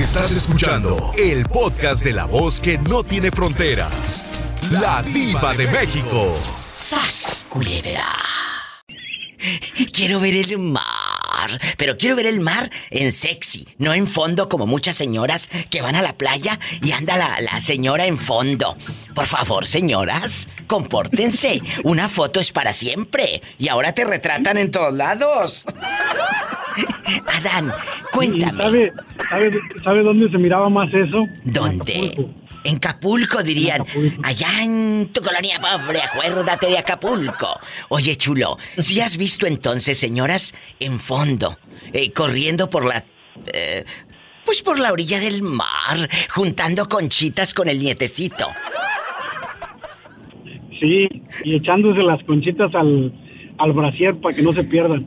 Estás escuchando el podcast de la voz que no tiene fronteras. La diva de México. ¡Sas, culebra! Quiero ver el mar. Pero quiero ver el mar en sexy, no en fondo como muchas señoras que van a la playa y anda la, la señora en fondo. Por favor, señoras, compórtense. Una foto es para siempre. Y ahora te retratan en todos lados. Adán, cuéntame. ¿Sabe, sabe, sabe dónde se miraba más eso? ¿Dónde? Acapulco. En Acapulco dirían, En Acapulco. allá en tu colonia pobre, acuérdate de Acapulco. Oye, chulo, si has visto entonces, señoras, en fondo, eh, corriendo por la... eh, pues por la orilla del mar, juntando conchitas con el nietecito. Sí, y echándose las conchitas al, al brasier para que no se pierdan.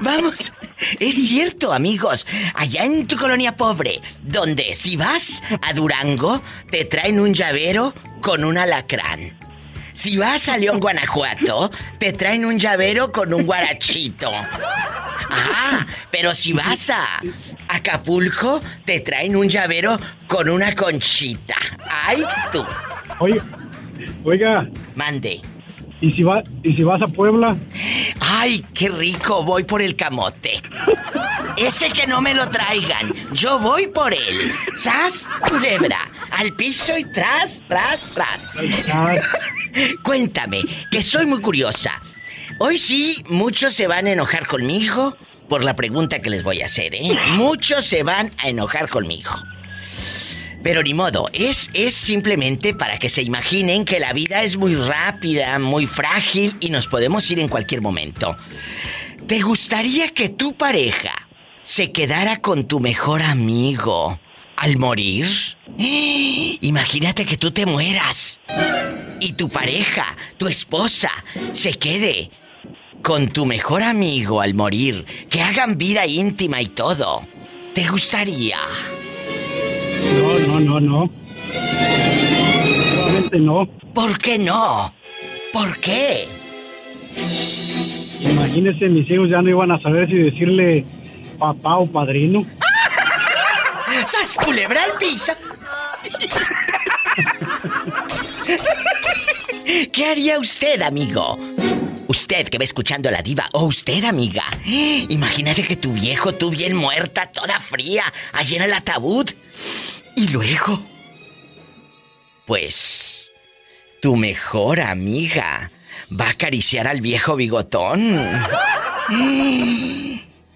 Vamos, es cierto, amigos. Allá en tu colonia pobre, donde si vas a Durango, te traen un llavero con un alacrán. Si vas a León, Guanajuato, te traen un llavero con un guarachito. Ah, pero si vas a Acapulco, te traen un llavero con una conchita. ¡Ay, tú! Oiga, oiga, Mande. ¿Y si, va, ¿y si vas a Puebla? ¡Ay, qué rico! Voy por el camote. Ese que no me lo traigan. Yo voy por él. ¡Sas! Culebra. Al piso y tras, tras, tras. Cuéntame, que soy muy curiosa. Hoy sí, muchos se van a enojar conmigo por la pregunta que les voy a hacer, ¿eh? Muchos se van a enojar conmigo. Pero ni modo, es, es simplemente para que se imaginen que la vida es muy rápida, muy frágil y nos podemos ir en cualquier momento. ¿Te gustaría que tu pareja se quedara con tu mejor amigo al morir? Imagínate que tú te mueras y tu pareja, tu esposa, se quede con tu mejor amigo al morir, que hagan vida íntima y todo. ¿Te gustaría? No, no, no, no. Realmente no. ¿Por qué no? ¿Por qué? Imagínese, mis hijos ya no iban a saber si decirle papá o padrino. ¡Sas culebra al piso! ¿Qué haría usted, amigo? Usted que va escuchando a la diva, o usted, amiga. Imagínate que tu viejo, tú bien muerta, toda fría, allí en el ataúd. Y luego. Pues. Tu mejor amiga va a acariciar al viejo bigotón.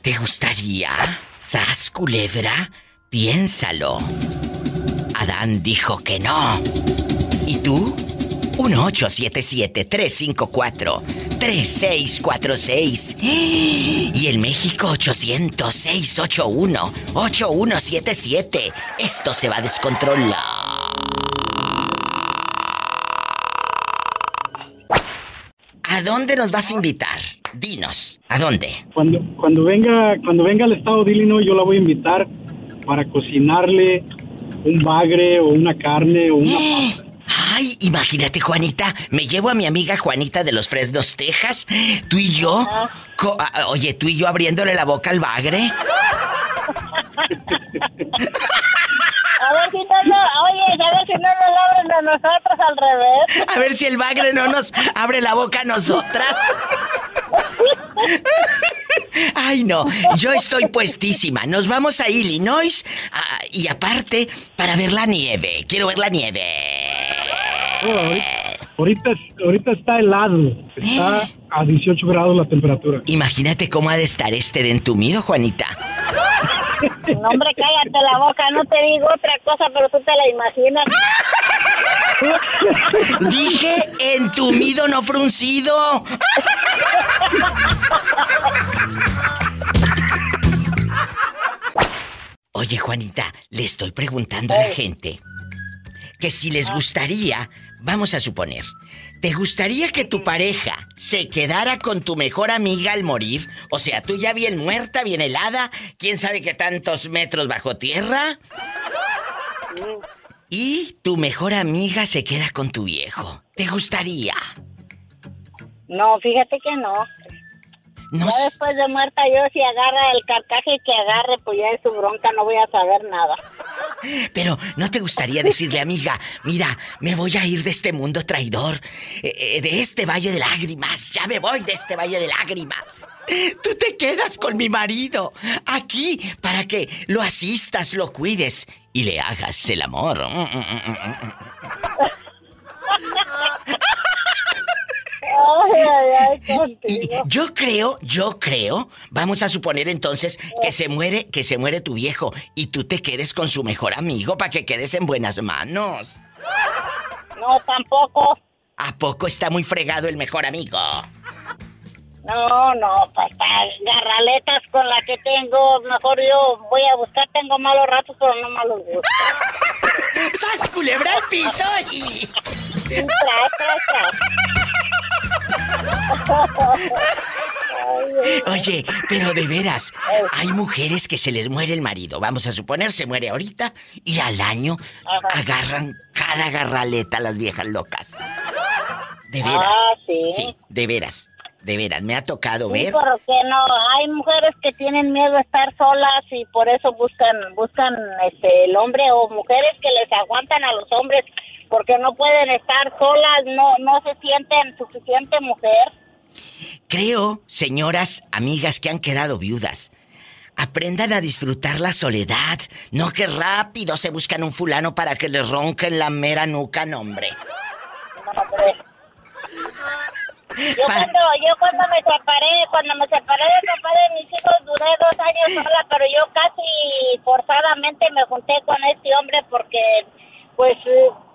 ¿Te gustaría? ¿Sas culebra? Piénsalo. Adán dijo que no. ¿Y tú? 1877-354-3646. Y en México 800-681-8177. Esto se va a descontrolar. ¿A dónde nos vas a invitar? Dinos, ¿a dónde? Cuando, cuando venga, cuando venga al estado de Illinois, yo la voy a invitar para cocinarle un bagre o una carne o una pasta. Ay, imagínate, Juanita, me llevo a mi amiga Juanita de los Fresnos, Texas, tú y yo, co- ah, oye, tú y yo abriéndole la boca al bagre. A ver si no oye, a ver si no nos abren a nosotros al revés. A ver si el bagre no nos abre la boca a nosotras. Ay, no, yo estoy puestísima. Nos vamos a Illinois ah, y aparte para ver la nieve. Quiero ver la nieve. Oh, ahorita, ahorita, ahorita está helado. Está a 18 grados la temperatura. Imagínate cómo ha de estar este de entumido, Juanita. No, hombre, cállate la boca, no te digo otra cosa, pero tú te la imaginas. Dije entumido, no fruncido. Oye, Juanita, le estoy preguntando a la gente que si les gustaría, vamos a suponer, ¿te gustaría que tu pareja se quedara con tu mejor amiga al morir? O sea, tú ya bien muerta, bien helada, quién sabe qué tantos metros bajo tierra. Y tu mejor amiga se queda con tu viejo. ¿Te gustaría? No, fíjate que no. No Ya después de muerta yo si agarra el carcaje que agarre, pues ya es su bronca, no voy a saber nada. Pero ¿no te gustaría decirle, amiga, mira, me voy a ir de este mundo traidor, eh, eh, de este valle de lágrimas, ya me voy de este valle de lágrimas? Tú te quedas con mi marido aquí para que lo asistas, lo cuides y le hagas el amor. Mm, mm, mm, mm, mm. Ay, ay, ay, Y contigo. yo creo, yo creo, vamos a suponer entonces que se muere, que se muere tu viejo y tú te quedes con su mejor amigo para que quedes en buenas manos. No, tampoco. ¿A poco está muy fregado el mejor amigo? No, no, pues garraletas con la que tengo, mejor yo voy a buscar, tengo malos ratos, pero no malos gustos. ¡Sas culebra al piso! Y... Tras. Ay, Oye, pero de veras, hay mujeres que se les muere el marido. Vamos a suponer, se muere ahorita y al año Ajá. agarran cada garraleta las viejas locas. De veras. Ah, sí. Sí, de veras. De veras, me ha tocado Sí, ver. pero que no, hay mujeres que tienen miedo a estar solas y por eso buscan, buscan este, el hombre o mujeres que les aguantan a los hombres porque no pueden estar solas, no, no se sienten suficiente mujer. Creo, señoras, amigas que han quedado viudas, aprendan a disfrutar la soledad. No que rápido se buscan un fulano para que les ronquen la mera nuca, no, hombre. No, hombre. Yo Pa- cuando, yo cuando me separé, cuando me separé de papá de mis hijos, duré dos años sola, pero yo casi forzadamente me junté con este hombre porque, pues,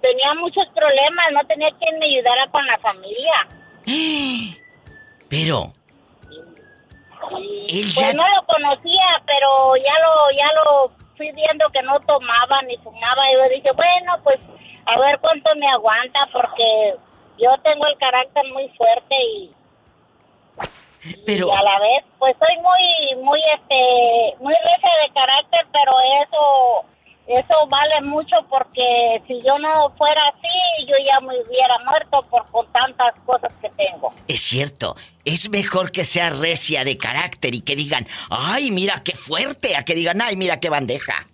tenía muchos problemas, no tenía quien me ayudara con la familia. Pero, Él pues ya- no lo conocía, pero ya lo, ya lo fui viendo que no tomaba ni fumaba, y yo dije, bueno, pues, a ver cuánto me aguanta, porque yo tengo el carácter muy fuerte y pero, y a la vez pues soy muy muy este muy recia de carácter pero eso eso vale mucho porque si yo no fuera así yo ya me hubiera muerto por con tantas cosas que tengo es cierto, es mejor que sea recia de carácter y que digan, ay, mira qué fuerte, a que digan, ay, mira qué bandeja.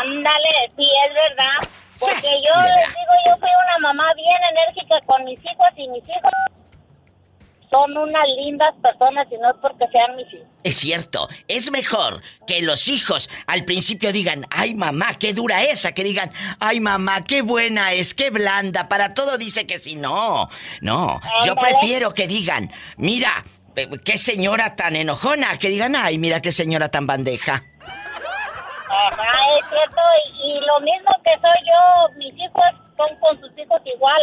ándale sí es verdad porque ¡Sas! yo les digo yo fui una mamá bien enérgica con mis hijos y mis hijos son unas lindas personas y no es porque sean mis hijos. Es cierto, es mejor que los hijos al principio digan, ay mamá, qué dura esa, que digan, ay mamá, qué buena es, qué blanda, para todo dice que si no, no, yo prefiero que digan, mira, eh, qué señora tan enojona, que digan, ay, mira qué señora tan bandeja. Ajá, es cierto, y, y lo mismo que soy yo, mis hijos son con sus hijos igual,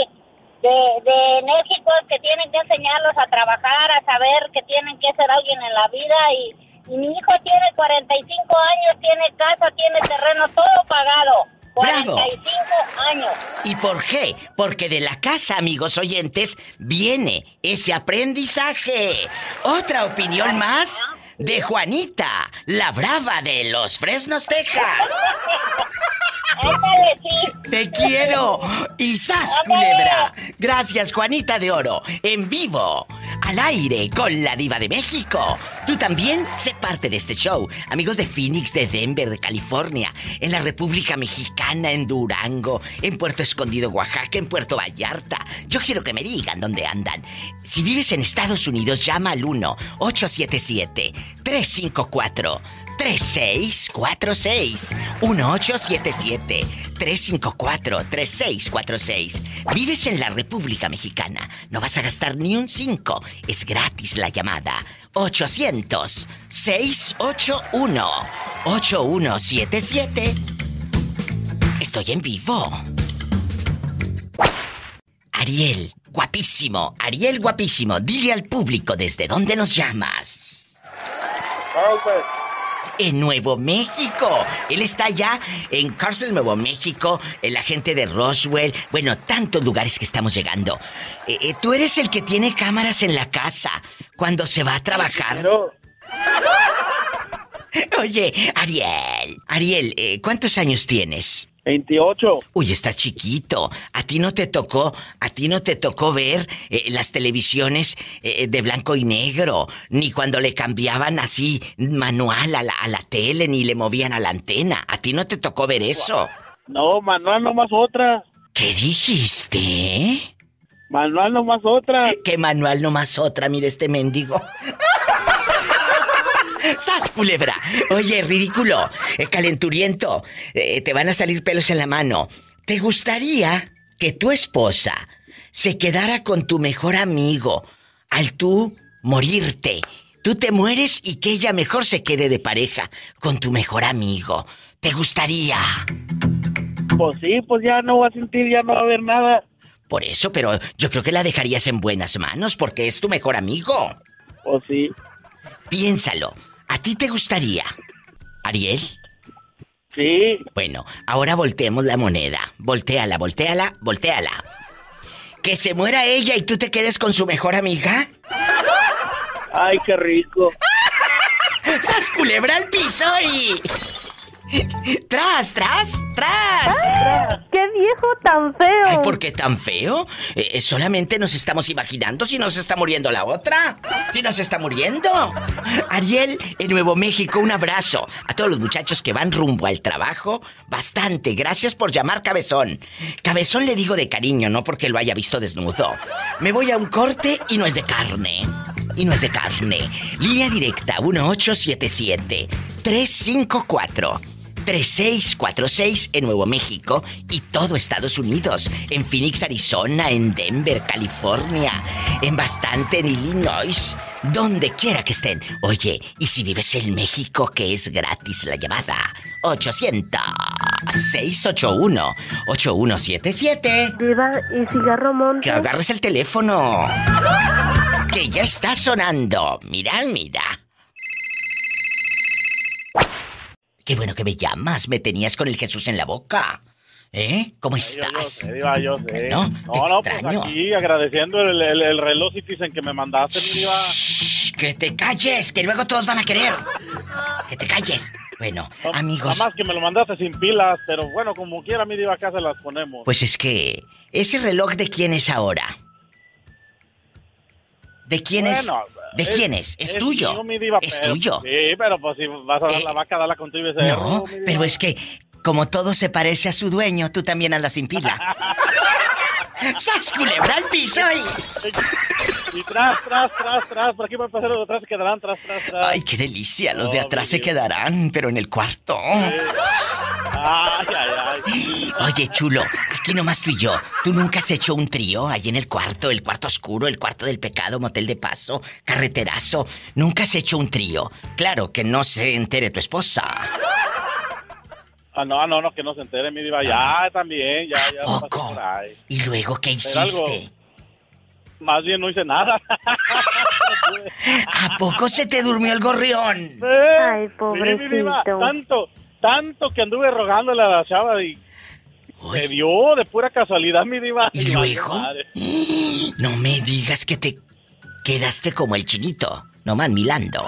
de, de enérgicos que tienen que enseñarlos a trabajar, a saber que tienen que ser alguien en la vida y, y mi hijo tiene 45 años, tiene casa, tiene terreno, todo pagado. ¡Bravo! 45 años. ¿Y por qué? Porque de la casa, amigos oyentes, viene ese aprendizaje. Otra opinión más de Juanita, la brava de los Fresnos, Texas. Sí. Te quiero. Y sas, culebra. Gracias, Juanita de Oro. En vivo. Al aire con la diva de México. Tú también sé parte de este show. Amigos de Phoenix, de Denver, de California. En la República Mexicana, en Durango. En Puerto Escondido, Oaxaca. En Puerto Vallarta. Yo quiero que me digan dónde andan. Si vives en Estados Unidos, llama al 1-877-354. 3646 1877 354 3646 Vives en la República Mexicana. No vas a gastar ni un 5. Es gratis la llamada. 800 681 8177 Estoy en vivo. Ariel, guapísimo. Ariel, guapísimo. Dile al público desde dónde nos llamas. En Nuevo México. Él está allá en Carswell, Nuevo México, en la gente de Roswell. Bueno, tantos lugares que estamos llegando. Eh, eh, tú eres el que tiene cámaras en la casa cuando se va a trabajar. Pero, Oye, Ariel, Ariel, eh, ¿cuántos años tienes? 28. Uy, estás chiquito. A ti no te tocó, a ti no te tocó ver eh, las televisiones eh, de blanco y negro, ni cuando le cambiaban así manual a la, a la tele, ni le movían a la antena. A ti no te tocó ver eso. No, manual nomás otra. ¿Qué dijiste? Manual nomás otra. ¿Qué manual nomás otra? Mire este mendigo. ¡Sas, culebra! Oye, ridículo, eh, calenturiento, eh, te van a salir pelos en la mano. ¿Te gustaría que tu esposa se quedara con tu mejor amigo al tú morirte? Tú te mueres y que ella mejor se quede de pareja con tu mejor amigo. ¿Te gustaría? Pues sí, pues ya no va a sentir, ya no va a haber nada. Por eso, pero yo creo que la dejarías en buenas manos porque es tu mejor amigo. Pues sí. Piénsalo. ¿A ti te gustaría? ¿Ariel? Sí. Bueno, ahora volteemos la moneda. Voltéala, volteala, volteala. ¿Que se muera ella y tú te quedes con su mejor amiga? Ay, qué rico. ¡Sas culebra al piso y... ¡Tras, tras, tras! ¡Qué viejo tan feo! Ay, ¿por qué tan feo? Eh, eh, solamente nos estamos imaginando si nos está muriendo la otra. Si nos está muriendo. Ariel, en Nuevo México, un abrazo. A todos los muchachos que van rumbo al trabajo, bastante. Gracias por llamar Cabezón. Cabezón le digo de cariño, no porque lo haya visto desnudo. Me voy a un corte y no es de carne. Y no es de carne. Línea directa 1877 354 3646 en Nuevo México y todo Estados Unidos, en Phoenix, Arizona, en Denver, California, en bastante en Illinois, donde quiera que estén. Oye, y si vives en México, que es gratis la llamada, 800-681-8177. Diva, ¿y cigarro monte? Que agarres el teléfono. Que ya está sonando. Mira, mira. Qué bueno que me llamas. Me tenías con el Jesús en la boca. ¿Eh? ¿Cómo estás? Yo yo sé. No, no, no, pues aquí agradeciendo el, el, el reloj Citizen que me mandaste, mi diva. Que te calles, que luego todos van a querer. Que te calles. Bueno, No, amigos, Nada más que me lo mandaste sin pilas, pero bueno, como quiera, mi diva, acá se las ponemos. pues es que ese reloj de quién es ahora? ¿De quién Bueno, es? ¿De quién es? Es, tuyo. mío, mi diva, es pero- tuyo. Sí, pero pues si vas a dar Eh, la vaca, dala con tu y No, diva. pero es que como todo se parece a su dueño, tú también andas sin pila. ¡Sas culebra al piso! y- Y tras, tras, tras, tras, por aquí van a pasar los de atrás, se quedarán tras, tras, tras. Ay, qué delicia. Los de atrás se quedarán, pero en el cuarto. Ay, ay, ay. Oye, chulo, aquí nomás tú y yo. ¿Tú nunca has hecho un trío ahí en el cuarto, el cuarto oscuro, el cuarto del pecado, motel de paso, carreterazo? ¿Nunca has hecho un trío? Claro, que no se entere tu esposa. Ah, no, no, no, que no se entere, mi diva. Ya, también, ya, ya. Poco. por ahí. ¿Y luego qué hiciste? Más bien no hice nada. ¿A poco se te durmió el gorrión? Ay, Sí, mi diva, pobrecito. tanto, tanto que anduve rogándole a la chava y se dio de pura casualidad, mi diva. ¿Y luego? No me digas que te quedaste como el chinito, nomás milando.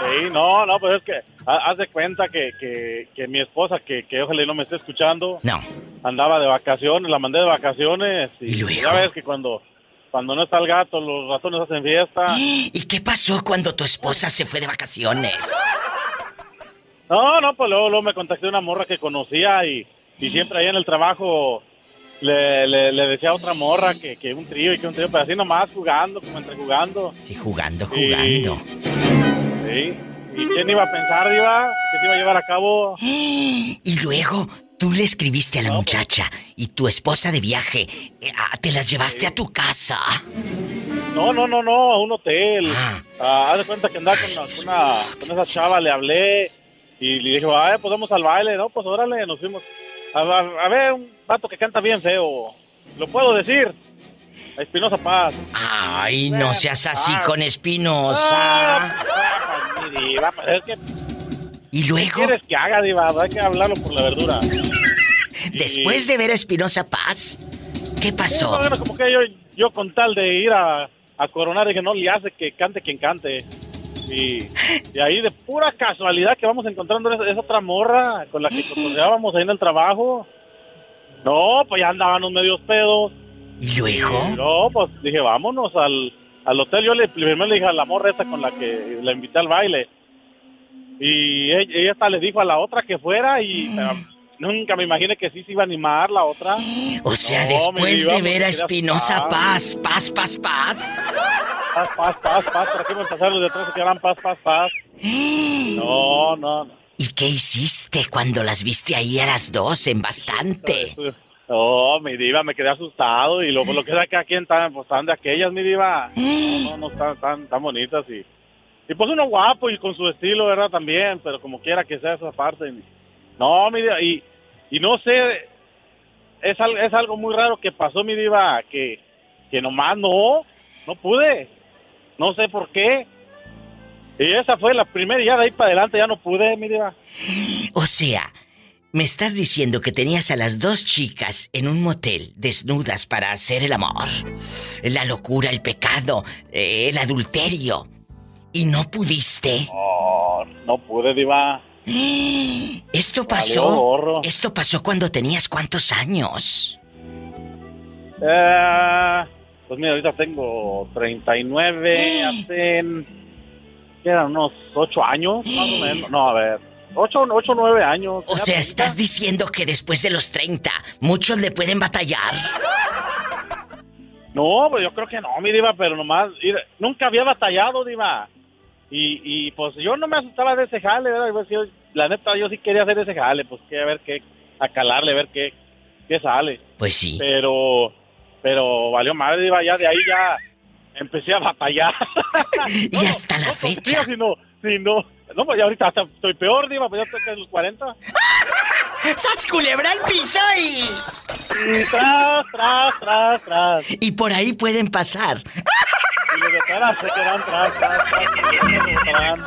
Sí, no, no, pues es que ha- haz de cuenta que, que, que mi esposa, que, que ojalá y no me esté escuchando, No. andaba de vacaciones, la mandé de vacaciones y, ¿Y luego? ya ves que cuando, cuando no está el gato, los ratones hacen fiesta. ¿Y qué pasó cuando tu esposa se fue de vacaciones? No, no, pues luego, luego me contacté una morra que conocía y, y siempre ahí en el trabajo le, le, le decía a otra morra que, que un trío y que un trío, pero así nomás jugando, como entre jugando. Sí, jugando, Y- jugando. Sí. ¿Y quién iba a pensar, Diva? Que se iba a llevar a cabo. Y luego tú le escribiste a la No, pues- muchacha y tu esposa de viaje, eh, ah, te las llevaste a tu casa. No, no, no, no, a un hotel. Ah. Ah, haz de cuenta que andaba con, una- con una, con esa chava, le hablé y le dije, ay, pues vamos al baile, ¿no? Pues órale, nos fuimos. A, a- a ver, un vato que canta bien feo. ¿Lo puedo decir? A Espinosa Paz. Ay, no seas así Ah. con Espinosa. Diva, es que Y ¿qué luego, quieres que haga, diva? Hay que hablarlo por la verdura. después de ver a Espinosa Paz, ¿qué pasó? bueno, como que yo, yo con tal de ir a, a coronar, dije, no le hace que cante quien cante. Y, y ahí de pura casualidad que vamos encontrando esa, esa otra morra con la que cotorreábamos ahí en el trabajo. No, pues ya andaban unos medios pedos. ¿Y luego? No, pues dije, vámonos al, al hotel. Yo le, primero le dije a la morra esta con la que la invité al baile. Y ella, ella hasta le dijo a la otra que fuera y pero nunca me imaginé que sí se iba a animar la otra. O sea, No, después de ver a Espinosa paz. Paz, paz, paz, paz. Paz, paz, paz. ¿Para qué me pasaron de atrás que eran paz, paz, paz? No, no, no. ¿Y qué hiciste cuando las viste ahí a las dos en bastante? No, mi diva, me quedé asustado y luego lo que es que aquí están, pues están de aquellas, mi diva. No, no, no están tan, tan bonitas y, y pues uno guapo y con su estilo, ¿verdad? También, pero como quiera que sea esa parte. No, mi diva, y, y no sé, es, al- es algo muy raro que pasó, mi diva, que, que nomás no, no pude. No sé por qué. Y esa fue la primera y ya de ahí para adelante ya no pude, mi diva. O sea, me estás diciendo que tenías a las dos chicas en un motel desnudas para hacer el amor. La locura, el pecado, eh, el adulterio. ¿Y no pudiste? No, no pude, diva. Esto pasó. Esto pasó cuando tenías cuántos años. Eh, pues mira, ahorita tengo 39, hacen, ¿qué eran? Unos 8 años, más o menos. No, a ver, 8 o 9 años. O sea, estás diciendo que después de los 30, muchos le pueden batallar. No, pues yo creo que no, mi diva, pero nomás, nunca había batallado, diva. Y, y pues yo no me asustaba de ese jale, ¿verdad? Pues, yo- la neta, yo sí quería hacer ese jale, pues que a ver qué, a calarle, a ver qué, qué sale. Pues sí. Pero, pero valió madre, diva, ya de ahí ya empecé a batallar. Y hasta la no, pues, fecha. sí, si no, si no, pues ya ahorita hasta estoy peor, diva, pues ya estoy en los 40. ¡Sas culebra al piso y... Y tras, tras, tras, tras. Y por ahí pueden pasar. Y los de atrás se quedan tras, tras, tras.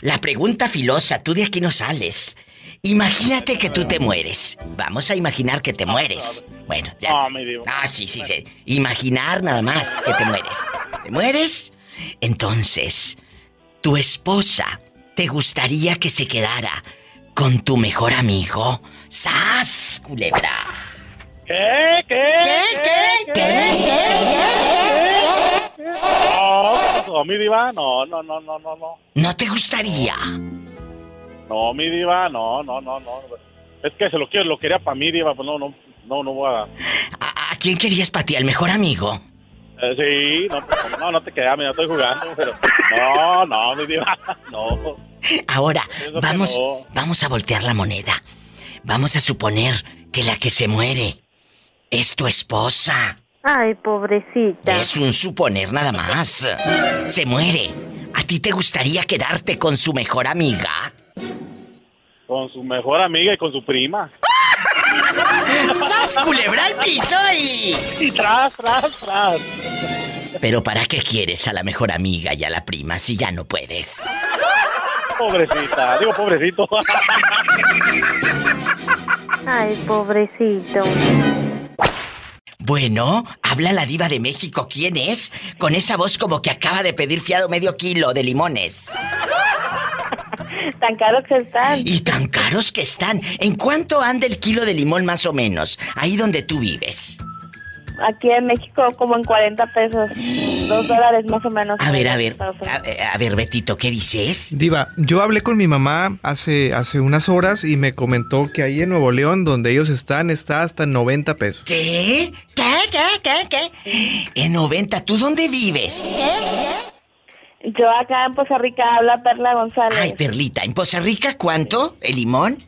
La pregunta filosa, tú de aquí no sales. Imagínate que tú te mueres. Vamos a imaginar que te mueres. Bueno, ya. Ah, sí, sí, sí. Imaginar nada más que te mueres. ¿Te mueres? Entonces, tu esposa te gustaría que se quedara con tu mejor amigo. ¡Sas, culebra! ¿Qué? ¿Qué? ¿Qué, qué, qué, No, ¿qué pasó, mi diva? No, no, no, no, no, no. ¿No te gustaría? No, mi diva, no, no, no, no. Es que se lo quiero, lo quería para mí, diva, pues no, no, no, no voy a... ¿A, a quién querías para ti? ¿Al mejor amigo? Eh, sí, no, no, no te quedas, mira, estoy jugando, pero... No, no, mi diva, no. Ahora, Eso vamos, no. vamos a voltear la moneda. Vamos a suponer que la que se muere es tu esposa. Ay, pobrecita. Es un suponer nada más. Se muere. ¿A ti te gustaría quedarte con su mejor amiga? Con su mejor amiga y con su prima. ¡Sas, culebra al piso y... Y tras, tras, tras. Pero ¿para qué quieres a la mejor amiga y a la prima si ya no puedes? Pobrecita, digo pobrecito. Ay, pobrecito. Bueno, habla la diva de México. ¿Quién es? Con esa voz como que acaba de pedir fiado medio kilo de limones. Tan caros que están. Y tan caros que están. ¿En cuánto anda el kilo de limón más o menos? Ahí donde tú vives. Aquí en México como en 40 pesos. Dos dólares más o menos. A ver, a ver. Unidos. A, a ver, Betito, ¿qué dices? Diva, yo hablé con mi mamá hace, hace unas horas y me comentó que ahí en Nuevo León, donde ellos están, está hasta 90 pesos. ¿Qué? ¿Qué? ¿Qué? ¿Qué? ¿Qué? En 90, ¿tú dónde vives? Yo acá en Poza Rica habla Perla González. Ay, Perlita, ¿en Poza Rica cuánto? ¿El limón?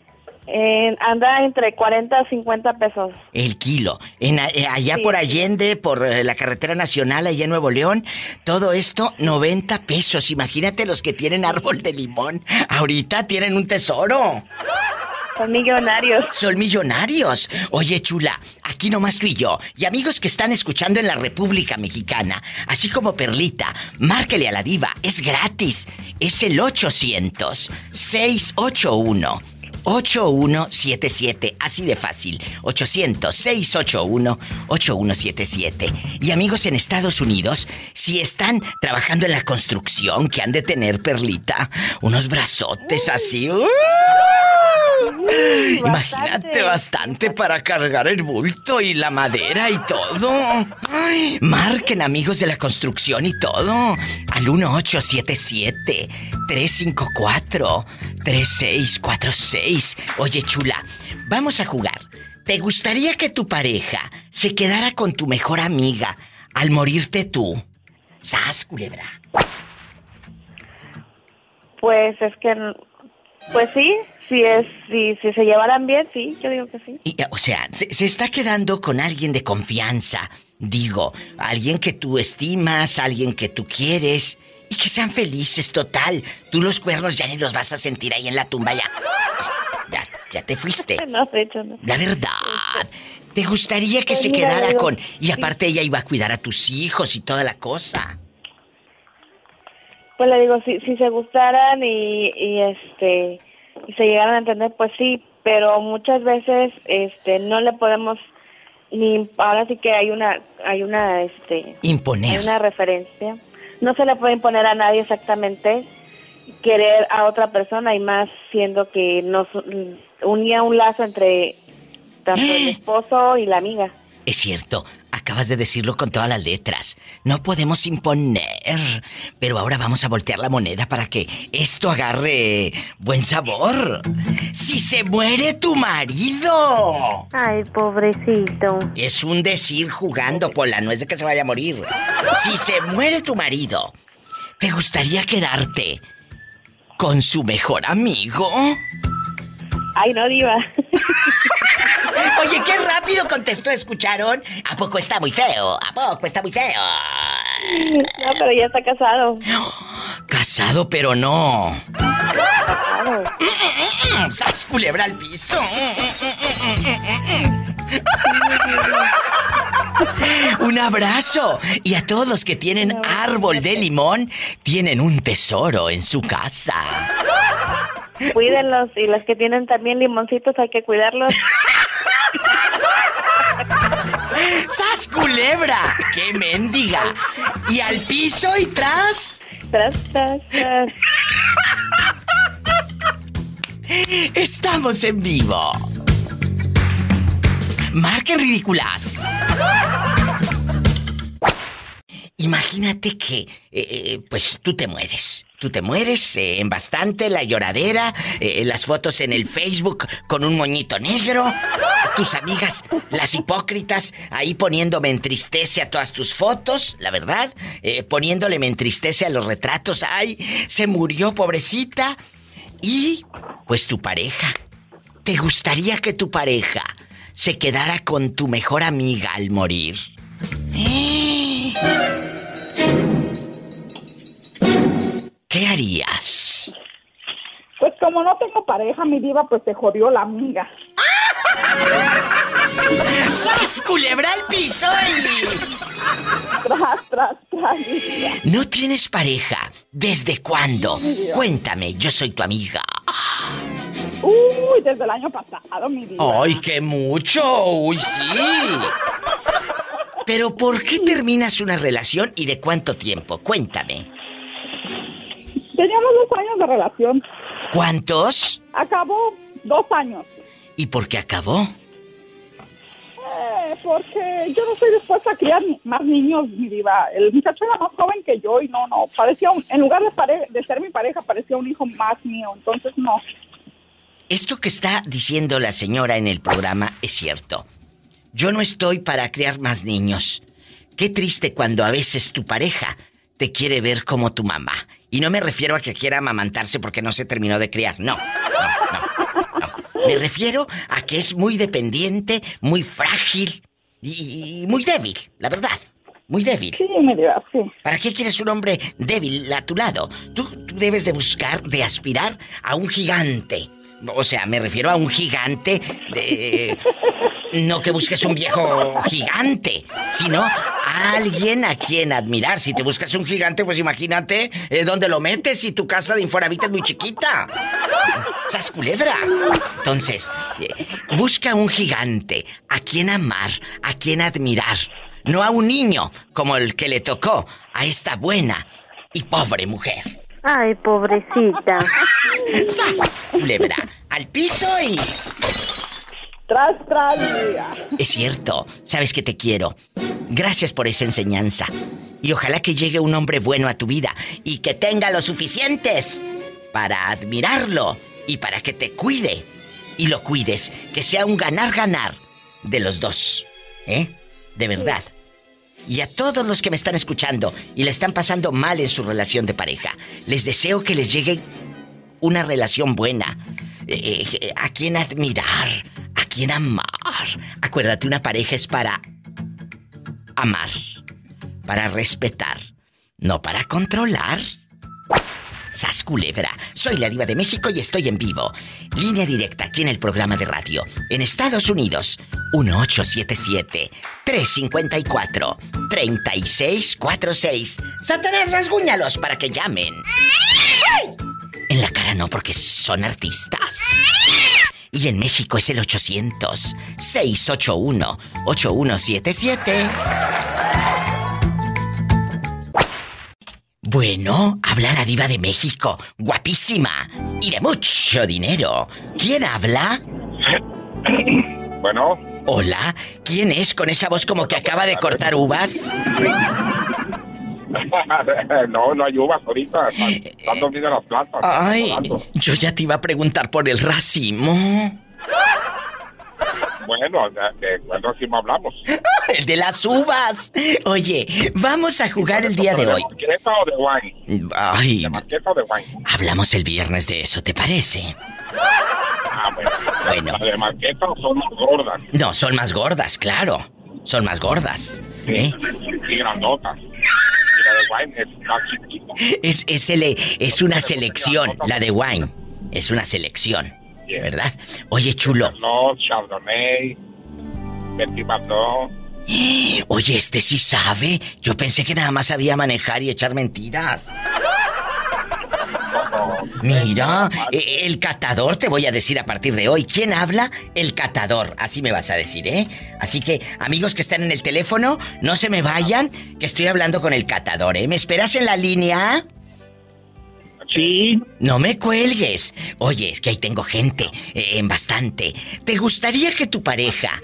Eh, anda entre 40 a 50 pesos. El kilo. En, eh, allá Sí. por Allende, por eh, la carretera nacional, allá en Nuevo León, todo esto 90 pesos. Imagínate los que tienen árbol de limón. Ahorita tienen un tesoro. Son millonarios. Son millonarios. Oye, chula, aquí nomás tú y yo. Y amigos que están escuchando en la República Mexicana, así como Perlita, márquele a la diva, es gratis. Es el 8177. Así de fácil. 800-681-8177. Y amigos en Estados Unidos, si están trabajando en la construcción, que han de tener, Perlita, unos brazotes así. ¡uh! Imagínate bastante para cargar el bulto y la madera y todo. Ay, marquen amigos de la construcción y todo. Al 1877-354-3646. Oye, chula, vamos a jugar. ¿Te gustaría que tu pareja se quedara con tu mejor amiga al morirte tú? ¡Sas, culebra! Pues es que, pues sí, si es, si, si se llevaran bien, sí, yo digo que sí. Y, o sea, se, se está quedando con alguien de confianza. Digo, alguien que tú estimas, alguien que tú quieres. Y que sean felices, total. Tú los cuernos ya ni los vas a sentir ahí en la tumba ya. Ya, ya te fuiste. No, de hecho no. La verdad. ¿Te gustaría que Pues se mira, quedara digo, con... Y aparte ella iba a cuidar a tus hijos y toda la cosa. Pues le digo, si, si se gustaran y, y este se llegaran a entender, pues sí, pero muchas veces este no le podemos ni ahora sí que hay una hay una este Imponer. hay una referencia. No se le puede imponer a nadie exactamente querer a otra persona y más siendo que nos unía un lazo entre tanto el esposo y la amiga. Es cierto, acabas de decirlo con todas las letras. No podemos imponer. Pero ahora vamos a voltear la moneda para que esto agarre buen sabor. Si se muere tu marido. Ay, pobrecito. Es un decir jugando, Pola, no es de que se vaya a morir. Si se muere tu marido, ¿te gustaría quedarte con su mejor amigo? Ay, no diva. Oye, qué rápido contestó, ¿escucharon? ¿A poco está muy feo? ¿A poco está muy feo? No, pero ya está casado. Casado, pero no. Casado. ¡Sas culebra al piso! Un abrazo. Y a todos los que tienen árbol de limón, tienen un tesoro en su casa. Cuídenlos y los que tienen también limoncitos hay que cuidarlos. ¡Sas culebra! ¡Qué mendiga! Y al piso y tras. Tras, tras, tras. Estamos en vivo. Marquen ridículas. Imagínate que, eh, eh, pues tú te mueres. Tú te mueres eh, en bastante, la lloradera, eh, las fotos en el Facebook con un moñito negro, tus amigas, las hipócritas, ahí poniéndome entristece a todas tus fotos, la verdad, eh, poniéndole me entristece a los retratos, ay, se murió pobrecita. Y, pues tu pareja. ¿Te gustaría que tu pareja se quedara con tu mejor amiga al morir? ¿Qué harías? Pues como no tengo pareja, mi diva, pues se jodió la amiga. ¡Sas, culebra al piso! Tras, tras, tras. ¿No tienes pareja? ¿Desde cuándo? Cuéntame, yo soy tu amiga. Uy, desde el año pasado, mi diva. ¡Ay, qué mucho! ¡Uy, sí! Pero ¿por qué terminas una relación y de cuánto tiempo? Cuéntame. Teníamos dos años de relación. ¿Cuántos? Acabó dos años. ¿Y por qué acabó? Eh, porque yo no soy dispuesta a criar más niños, mi diva. El muchacho era más joven que yo y no, no. Parecía un, en lugar de, pare- de ser mi pareja, parecía un hijo más mío. Entonces, no. Esto que está diciendo la señora en el programa es cierto. Yo no estoy para criar más niños. Qué triste cuando a veces tu pareja te quiere ver como tu mamá. Y no me refiero a que quiera amamantarse porque no se terminó de criar. No, no, no. no. Me refiero a que es muy dependiente, muy frágil y, y muy débil, la verdad. Muy débil. Sí, mi diva, sí. ¿Para qué quieres un hombre débil a tu lado? Tú, tú debes de buscar, de aspirar a un gigante. O sea, me refiero a un gigante de... No que busques un viejo gigante, sino alguien a quien admirar. Si te buscas un gigante, pues imagínate eh, dónde lo metes si tu casa de Infonavit es muy chiquita. ¡Sas culebra! Entonces, eh, busca un gigante a quien amar, a quien admirar. No a un niño como el que le tocó a esta buena y pobre mujer. Ay, pobrecita. ¡Sas! Culebra, al piso y... Tras, tras, mía. Es cierto, sabes que te quiero. Gracias por esa enseñanza. Y ojalá que llegue un hombre bueno a tu vida y que tenga lo suficientes para admirarlo y para que te cuide y lo cuides. Que sea un ganar-ganar de los dos. ¿Eh? De verdad. Y a todos los que me están escuchando y le están pasando mal en su relación de pareja, les deseo que les llegue una relación buena. Eh, eh, a quien admirar, a quien amar. Acuérdate, una pareja es para amar, para respetar, no para controlar. Sas Culebra, soy la diva de México y estoy en vivo. Línea directa aquí en el programa de radio. En Estados Unidos, 1877-354-3646. Satanás, rasguñalos para que llamen. En la cara no, porque son artistas. Y en México es el 800-681-8177. Bueno, habla la diva de México, guapísima y de mucho dinero. ¿Quién habla? Bueno, Hola, ¿quién es con esa voz como que acaba de cortar uvas? no, no hay uvas ahorita. Están, están dormidas las plantas. Ay, yo ya te iba a preguntar por el racimo. Bueno, de, de cuál racimo hablamos. El de las uvas. Oye, vamos a jugar el día de hoy. marqueta o de wine? Ay, ¿De marqueta o de wine? hablamos el viernes de eso, ¿te parece? Ah, bueno. Bueno. ¿La de marqueta son más gordas? No, son más gordas, claro. Son más gordas. ¿eh? Y grandotas. Y la de wine es más chiquita. Es, es, el- es una selección, la de wine. Es una selección, ¿verdad? Oye, chulo. No, Chardonnay, Petit. Oye, este sí sabe. Yo pensé que nada más sabía manejar y echar mentiras. Mira, eh, el catador te voy a decir a partir de hoy. ¿Quién habla? El catador. Así me vas a decir, ¿eh? Así que, amigos que están en el teléfono, no se me vayan, que estoy hablando con el catador, ¿eh? ¿Me esperas en la línea? Sí. No me cuelgues. Oye, es que ahí tengo gente, eh, en bastante. ¿Te gustaría que tu pareja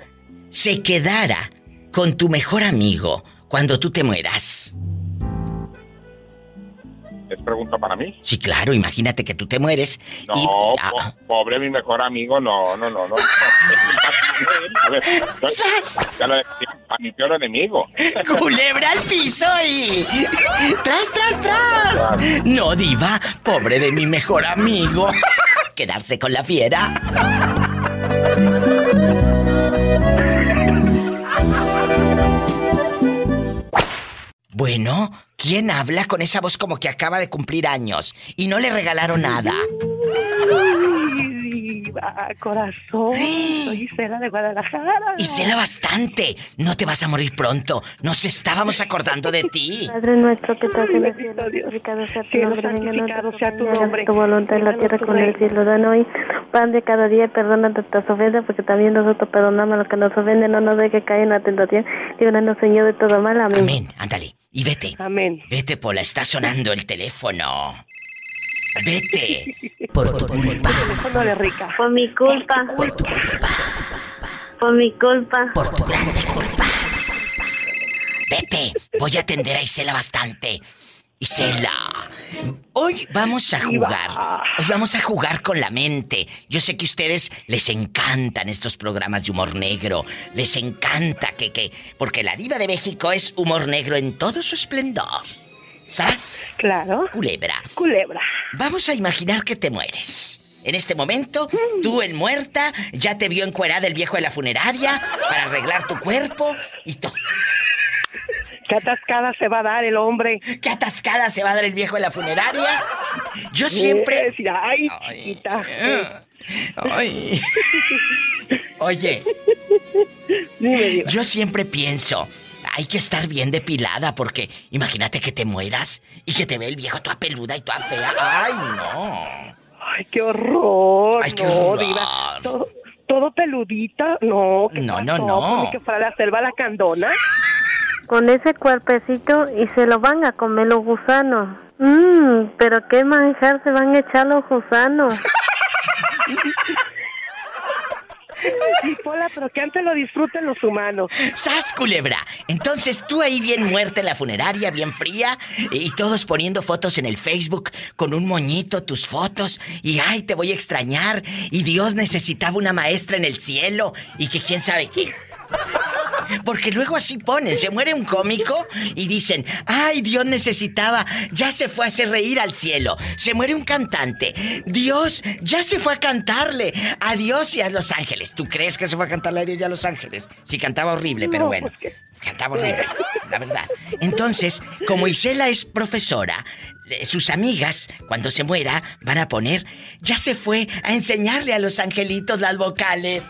se quedara con tu mejor amigo cuando tú te mueras? ¿Es pregunta para mí? Sí, claro, imagínate que tú te mueres No, y... po- Ah, pobre mi mejor amigo, no, no, no, no. A ver, ya lo decía, a mi peor enemigo. ¡Culebra al piso y... ¡Tras, tras, tras! No, diva, pobre de mi mejor amigo. Quedarse con la fiera. Bueno, ¿quién habla con esa voz como que acaba de cumplir años y no le regalaron nada? Diva, corazón. Soy Isela de Guadalajara. Y cela bastante. No te vas a morir pronto. Nos estábamos acordando de ti. Padre nuestro que estás en el cielo, Dios. santificado sea tu nombre, santificado sea tu nombre. tu voluntad en la tierra como en el cielo. Dan hoy pan de cada día y perdona nuestras ofensas, porque también nosotros perdonamos a los que nos ofenden. No nos dejes caer en la tentación. Líbranos, Señor, de todo mal. Amén. Amén. Ándale. Y vete. Amén. Vete, Pola. Está sonando el teléfono. Vete. Por tu culpa. Por mi culpa. Por tu culpa. Por mi culpa. Por tu grande culpa. Vete. Voy a atender a Isela bastante. Isela. Hoy vamos a jugar. Hoy vamos a jugar con la mente. Yo sé que a ustedes les encantan estos programas de humor negro. Les encanta que, que. Porque la diva de México es humor negro en todo su esplendor. ¿Sas? Claro. Culebra. Culebra. Vamos a imaginar que te mueres. En este momento, tú el muerta, ya te vio encuerada el viejo de la funeraria para arreglar tu cuerpo y todo. ¿Qué atascada se va a dar el hombre? ¿Qué atascada se va a dar el viejo de la funeraria? Yo siempre. Decir, ay, chiquita. Ay. Oye, Dime. Yo siempre pienso, hay que estar bien depilada porque imagínate que te mueras y que te ve el viejo toda peluda y toda fea. ¡Ay, no! Ay, qué horror. Ay, qué no, horror. Diva. Todo, todo peludita. No, ¿qué No, no, pasó? no. Que fuera la selva la candona. Con ese cuerpecito y se lo van a comer los gusanos. Mmm, pero qué manjar se van a echar los gusanos. Pola, pero que antes lo disfruten los humanos. ¡Sas, culebra! Entonces tú ahí bien muerta en la funeraria, bien fría, y todos poniendo fotos en el Facebook con un moñito, tus fotos, y ay, te voy a extrañar, y Dios necesitaba una maestra en el cielo, y que quién sabe qué. Porque luego así ponen, se muere un cómico y dicen, ay, Dios necesitaba, ya se fue a hacer reír al cielo. Se muere un cantante, Dios ya se fue a cantarle a Dios y a los ángeles. ¿Tú crees que se fue a cantarle a Dios y a los ángeles? Sí, cantaba horrible, pero No, bueno. Cantaba horrible, la verdad. Entonces, como Isela es profesora, eh, sus amigas, cuando se muera, van a poner, ya se fue a enseñarle a los angelitos las vocales.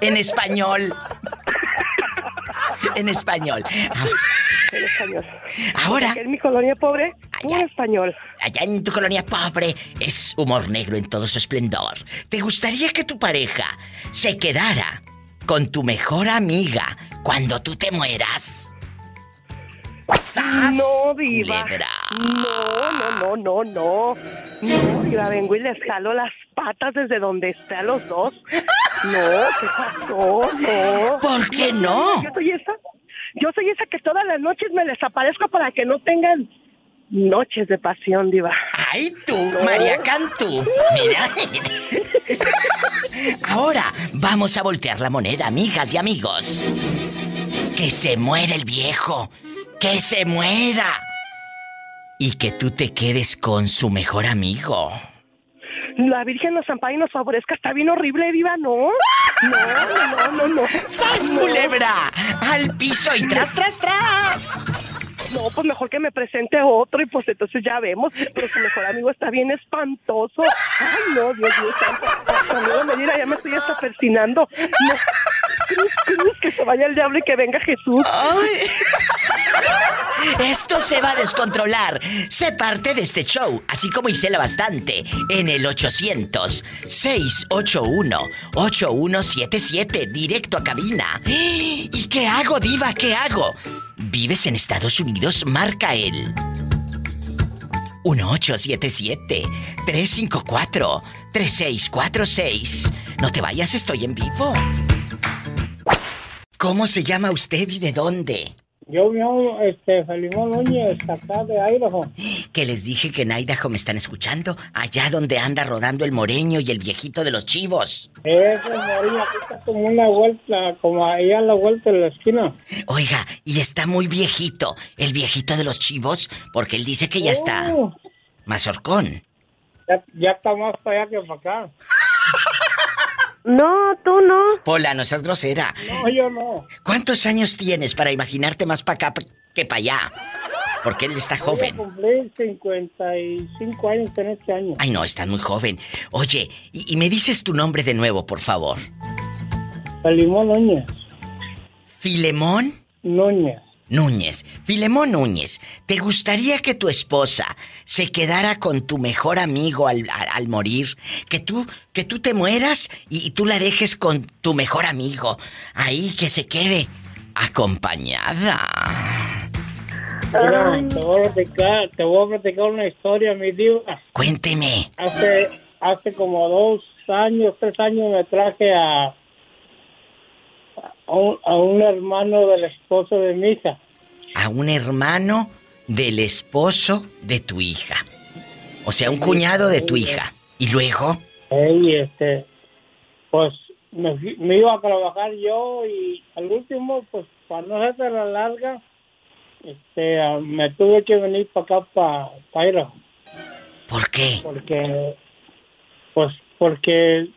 En español. En español. En español. Ahora, Porque en mi colonia pobre, puro español. allá en tu colonia pobre, es humor negro en todo su esplendor. ¿Te gustaría que tu pareja se quedara con tu mejor amiga cuando tú te mueras? ¡Sas, No, diva. culebra! No, no, no, no, no. No, diva, vengo y les jalo las patas desde donde está los dos. No, ¿qué pasó? No. ¿Por qué no? Yo soy esa, yo soy esa que todas las noches me les aparezco para que no tengan noches de pasión, diva. ¡Ay, tú, María Cantú! Mira. Ahora vamos a voltear la moneda, amigas y amigos. Que se muera el viejo. Que se muera. Y que tú te quedes con su mejor amigo. La Virgen nos ampare y nos favorezca. Está bien horrible, diva, ¿no? No, no, no, no, no. ¡Sas, No. culebra! ¡Al piso y tras, tras, tras! No, pues mejor que me presente otro y pues entonces ya vemos. Pero su mejor amigo está bien espantoso. Ay, no, Dios mío santo. Me ya me estoy hasta persinando. No. Cruz, cruz, que se vaya el diablo y que venga Jesús. ¡Ay! Esto se va a descontrolar. Sé parte de este show, así como Isela Bastante, en el 800-681-8177, directo a cabina. ¿Y qué hago, diva? ¿Qué hago? ¿Vives en Estados Unidos? Marca el 1877-354-3646. No te vayas, estoy en vivo. ¿Cómo se llama usted y de dónde? Yo me llamo este, Felimón Núñez, acá de Idaho. Que les dije que en Idaho me están escuchando, allá donde anda rodando el moreño y el viejito de los chivos. Eso, María, aquí está como una vuelta, como allá a la vuelta de la esquina. Oiga, y está muy viejito, el viejito de los chivos, porque él dice que ya está Oh, mazorcón. ya, ya está más para allá que para acá. No, tú no. Pola, no seas grosera. No, yo no. ¿Cuántos años tienes para imaginarte más para acá que para allá? Porque él está Voy a joven. cumplir 55 años en este año. Ay, no, está muy joven. Oye, y, y me dices tu nombre de nuevo, por favor. Felimón Núñez. Filemón Núñez. Núñez. Filemón Núñez, ¿te gustaría que tu esposa se quedara con tu mejor amigo al, al- al morir? Que tú, que tú te mueras y, y tú la dejes con tu mejor amigo. Ahí que se quede acompañada. Mira, te voy a platicar, te voy a platicar una historia, mi diva. Cuénteme. Hace, hace como dos años, tres años me traje a, a, un, a un hermano del esposo de mi hija. A un hermano del esposo de tu hija. O sea, un cuñado de tu hija. Y luego, este, pues me, iba a trabajar yo y al último, pues para no hacer la larga, este, ah, me tuve que venir para acá, para Pairo. ¿por qué? Porque, pues porque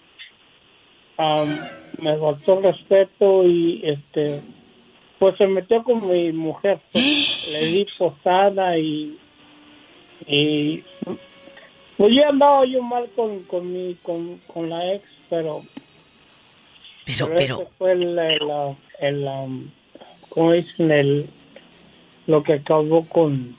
am, me faltó respeto y este, pues se metió con mi mujer. pues, le di posada y, y pues yo andaba yo mal con, con mi, con, con la ex, pero Pero, pero... ese fue el, el, el, um, ¿cómo dicen? El, lo que acabó con,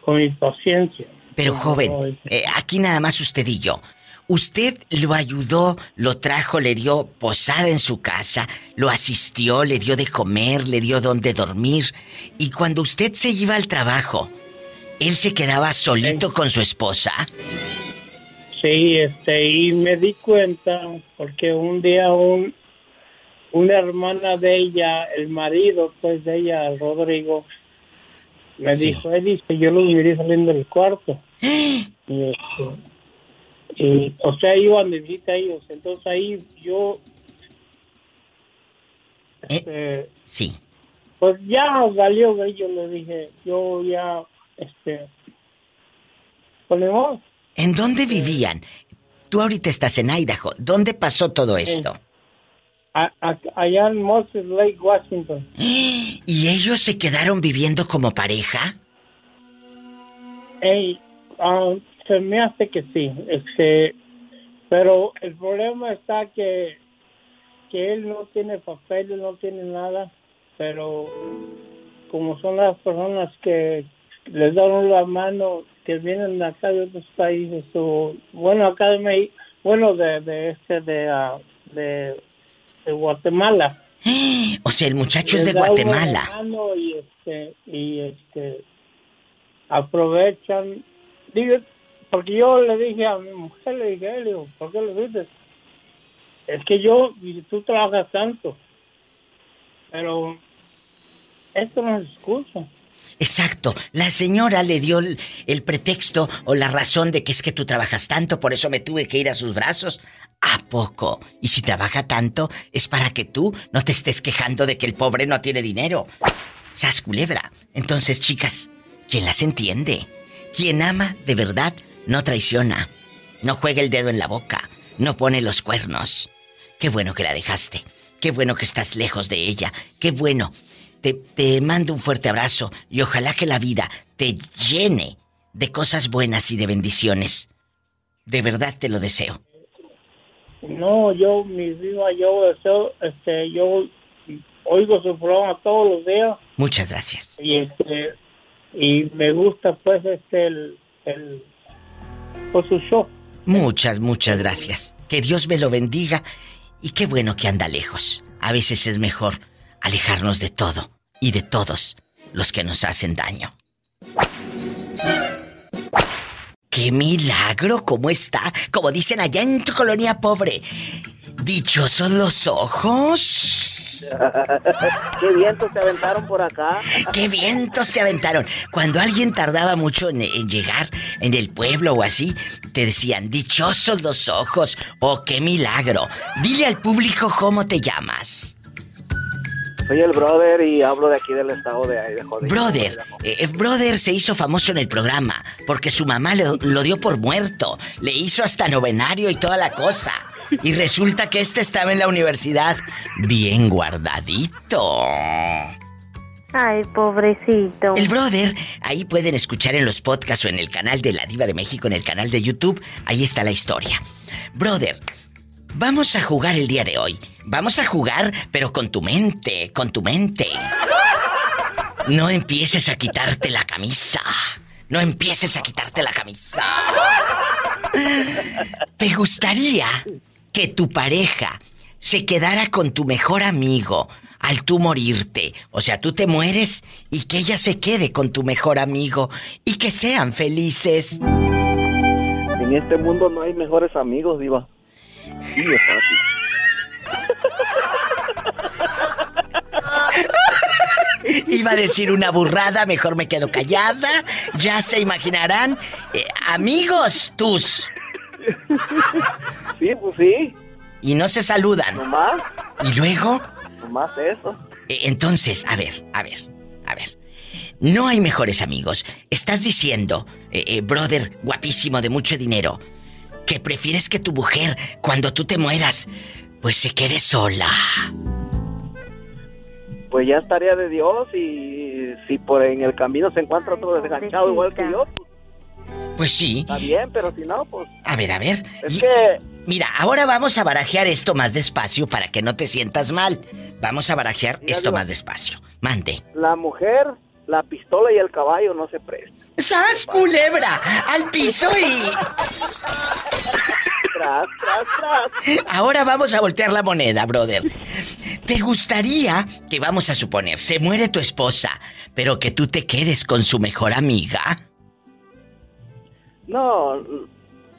con mi paciencia. Pero joven, eh, aquí nada más usted y yo. Usted lo ayudó, lo trajo, le dio posada en su casa, lo asistió, le dio de comer, le dio donde dormir. Y cuando usted se iba al trabajo, ¿él se quedaba solito con su esposa? Sí, este, y me di cuenta porque un día un, una hermana de ella, el marido pues de ella, Rodrigo, me dijo, él dice, yo lo miré saliendo del cuarto. y, este, y, o sea, iban de visita ellos. Entonces ahí yo... Eh, este, sí. Pues ya salió, yo le dije, yo ya, este... Ponemos. ¿En dónde vivían? Tú ahorita estás en Idaho. ¿Dónde pasó todo esto? allá en Moses Lake, Washington. ¿Y ellos se quedaron viviendo como pareja? Ey, ah, se me hace que sí. Este, pero el problema está que, que él no tiene papeles, no tiene nada, pero como son las personas que les dan la mano, que vienen de acá de otros países, o bueno, acá de México, bueno, de, de este, de, ah, de de Guatemala. O sea, el muchacho es de Guatemala. Y este, y este, aprovechan. Digo, porque yo le dije a mi mujer, le dije, le digo, ¿por qué lo dices? Es que yo, tú trabajas tanto, pero esto no es excusa. Exacto. La señora le dio el, el, pretexto o la razón de que es que tú trabajas tanto, por eso me tuve que ir a sus brazos. ¿A poco? Y si trabaja tanto, es para que tú no te estés quejando de que el pobre no tiene dinero. Sas culebra. Entonces, chicas, ¿quién las entiende? Quien ama de verdad no traiciona. No juega el dedo en la boca. No pone los cuernos. Qué bueno que la dejaste. Qué bueno que estás lejos de ella. Qué bueno. Te, te mando un fuerte abrazo y ojalá que la vida te llene de cosas buenas y de bendiciones. De verdad te lo deseo. No, yo, mi vida, yo deseo, este, yo oigo su programa todos los días. Muchas gracias. Y este, y me gusta pues este, el, el, Muchas, muchas gracias. Que Dios me lo bendiga y qué bueno que anda lejos. A veces es mejor alejarnos de todo y de todos los que nos hacen daño. ¡Qué milagro! ¿Cómo está? Como dicen allá en tu colonia pobre. ¿Dichosos los ojos? ¿Qué vientos se aventaron por acá? ¿Qué vientos se aventaron? Cuando alguien tardaba mucho en, llegar en el pueblo o así, te decían, dichosos los ojos, oh, qué milagro. Dile al público cómo te llamas. Soy el brother y hablo de aquí del estado de Idaho. Brother, eh, brother se hizo famoso en el programa porque su mamá lo, lo dio por muerto. Le hizo hasta novenario y toda la cosa. Y resulta que este estaba en la universidad bien guardadito. Ay, pobrecito. El brother, ahí pueden escuchar en los podcasts o en el canal de La Diva de México, en el canal de YouTube, ahí está la historia. Brother, vamos a jugar el día de hoy. Vamos a jugar, pero con tu mente, con tu mente. No empieces a quitarte la camisa. No empieces a quitarte la camisa. ¿Te gustaría que tu pareja se quedara con tu mejor amigo al tú morirte? O sea, tú te mueres y que ella se quede con tu mejor amigo y que sean felices. En este mundo no hay mejores amigos, Diva. Sí, es fácil. Iba a decir una burrada, mejor me quedo callada. Ya se imaginarán. Eh, amigos, tus. Sí, pues sí. Y no se saludan. ¿Nomás? ¿Y luego? Nomás eso. Eh, entonces, a ver, a ver, a ver. No hay mejores amigos. Estás diciendo, eh, brother guapísimo de mucho dinero, que prefieres que tu mujer, cuando tú te mueras, pues se quede sola. Pues ya estaría de Dios y si por en el camino se encuentra otro desganchado igual que yo, pues... sí. Está bien, pero si no, pues... A ver, a ver. Es que Mira, ahora vamos a barajear esto más despacio para que no te sientas mal. Vamos a barajear Mira, esto más despacio. Mande. La mujer, la pistola y el caballo no se prestan. ¡Sas, culebra! ¡Al piso y... Tras, tras, tras. Ahora vamos a voltear la moneda, brother. ¿Te gustaría que vamos a suponer, se muere tu esposa, pero que tú te quedes con su mejor amiga? No,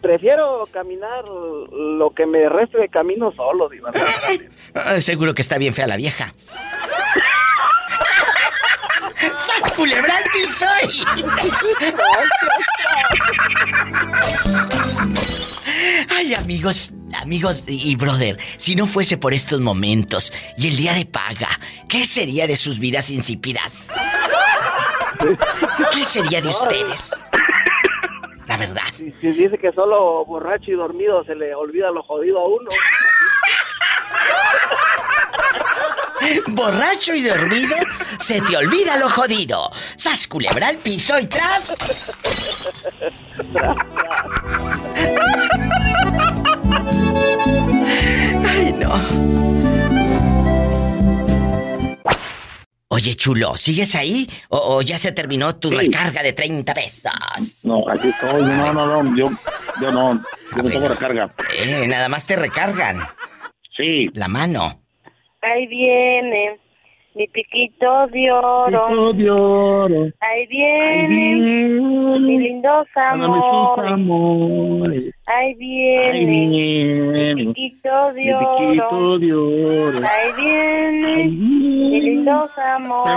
prefiero caminar lo que me reste de camino solo, Diva. Ah, seguro que está bien fea la vieja. ¡Sas culebra al piso! y- Ay, amigos, amigos y brother, si no fuese por estos momentos y el día de paga, ¿qué sería de sus vidas insípidas? ¿Qué sería de ustedes? La verdad. Si, si dice que solo borracho y dormido se le olvida lo jodido a uno. Borracho y dormido, se te olvida lo jodido. Sas culebra al piso y tras. Ay, no. Oye, chulo, ¿sigues ahí? ¿O, o ya se terminó tu recarga de 30 pesos? No, aquí estoy. No, no, no. Yo, yo no. Yo no tengo recarga. Eh, nada más te recargan. Sí. La mano. Ahí viene mi piquito de oro. de oro. Ahí viene mi lindos amores. amores. Ahí viene mi piquito de oro. de oro. Ahí viene mi lindos amores.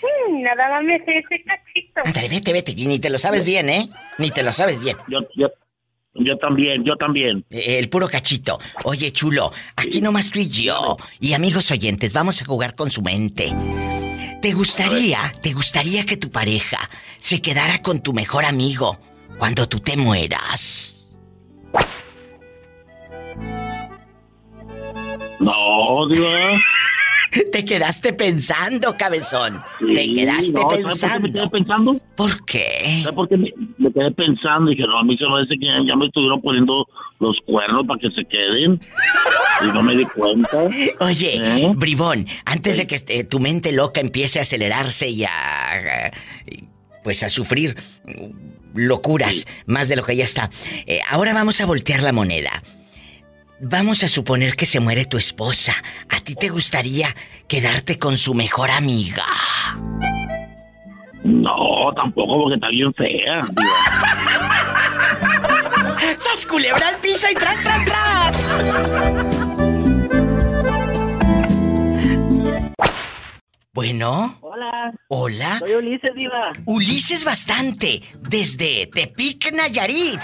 Mm, Nada más me ese cachito. Ándale, vete, vete, y ni te lo sabes bien, ¿eh? Ni te lo sabes bien. Yo, yo, yo también, yo también. El puro cachito. Oye, chulo, aquí nomás tú y yo. Y amigos oyentes, vamos a jugar con su mente. ¿Te gustaría, te gustaría que tu pareja se quedara con tu mejor amigo cuando tú te mueras? No, Diva. Te quedaste pensando, cabezón. Te quedaste no, ¿sabes por qué pensando. me quedé pensando? ¿Por qué? ¿Sabes por qué me, me quedé pensando? Dije, no, a mí se me parece que ya me estuvieron poniendo los cuernos para que se queden. Y no me di cuenta. Oye, ¿Eh? bribón, antes de que este, tu mente loca empiece a acelerarse y a, a- pues a sufrir locuras más de lo que ya está. eh, ahora vamos a voltear la moneda. Vamos a suponer que se muere tu esposa. ¿A ti te gustaría quedarte con su mejor amiga? No, tampoco porque está bien fea. ¡Sas culebra al piso y tras, tras, tras! Bueno. Hola. Hola. Soy Ulises Diva. Ulises bastante, desde Tepic, Nayarit.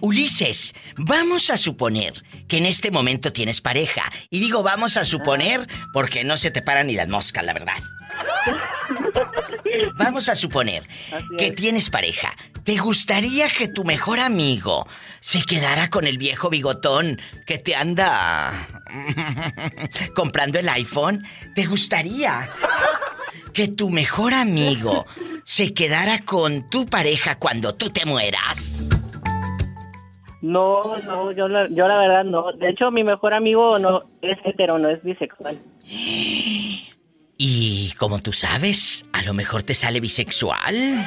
Ulises, vamos a suponer que en este momento tienes pareja. Y digo vamos a suponer porque no se te paran ni las moscas, la verdad. Vamos a suponer que tienes pareja. ¿Te gustaría que tu mejor amigo se quedara con el viejo bigotón que te anda comprando el iPhone? ¿Te gustaría que tu mejor amigo se quedara con tu pareja cuando tú te mueras? No, no, yo la, yo la verdad no. De hecho, mi mejor amigo no es hetero, no es bisexual. Y como tú sabes, a lo mejor te sale bisexual.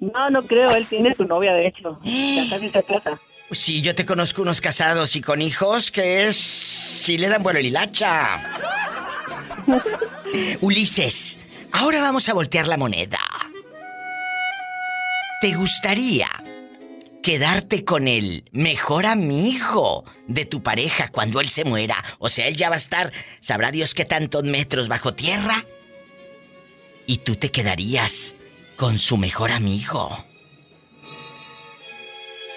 No, no creo, él tiene su novia, de hecho. Ya casi se casa. Sí, yo te conozco unos casados y con hijos que es... si le dan vuelo el hilacha. Ulises, ahora vamos a voltear la moneda. ¿Te gustaría quedarte con el mejor amigo de tu pareja cuando él se muera? O sea, él ya va a estar, sabrá Dios qué tantos metros bajo tierra. Y tú te quedarías con su mejor amigo.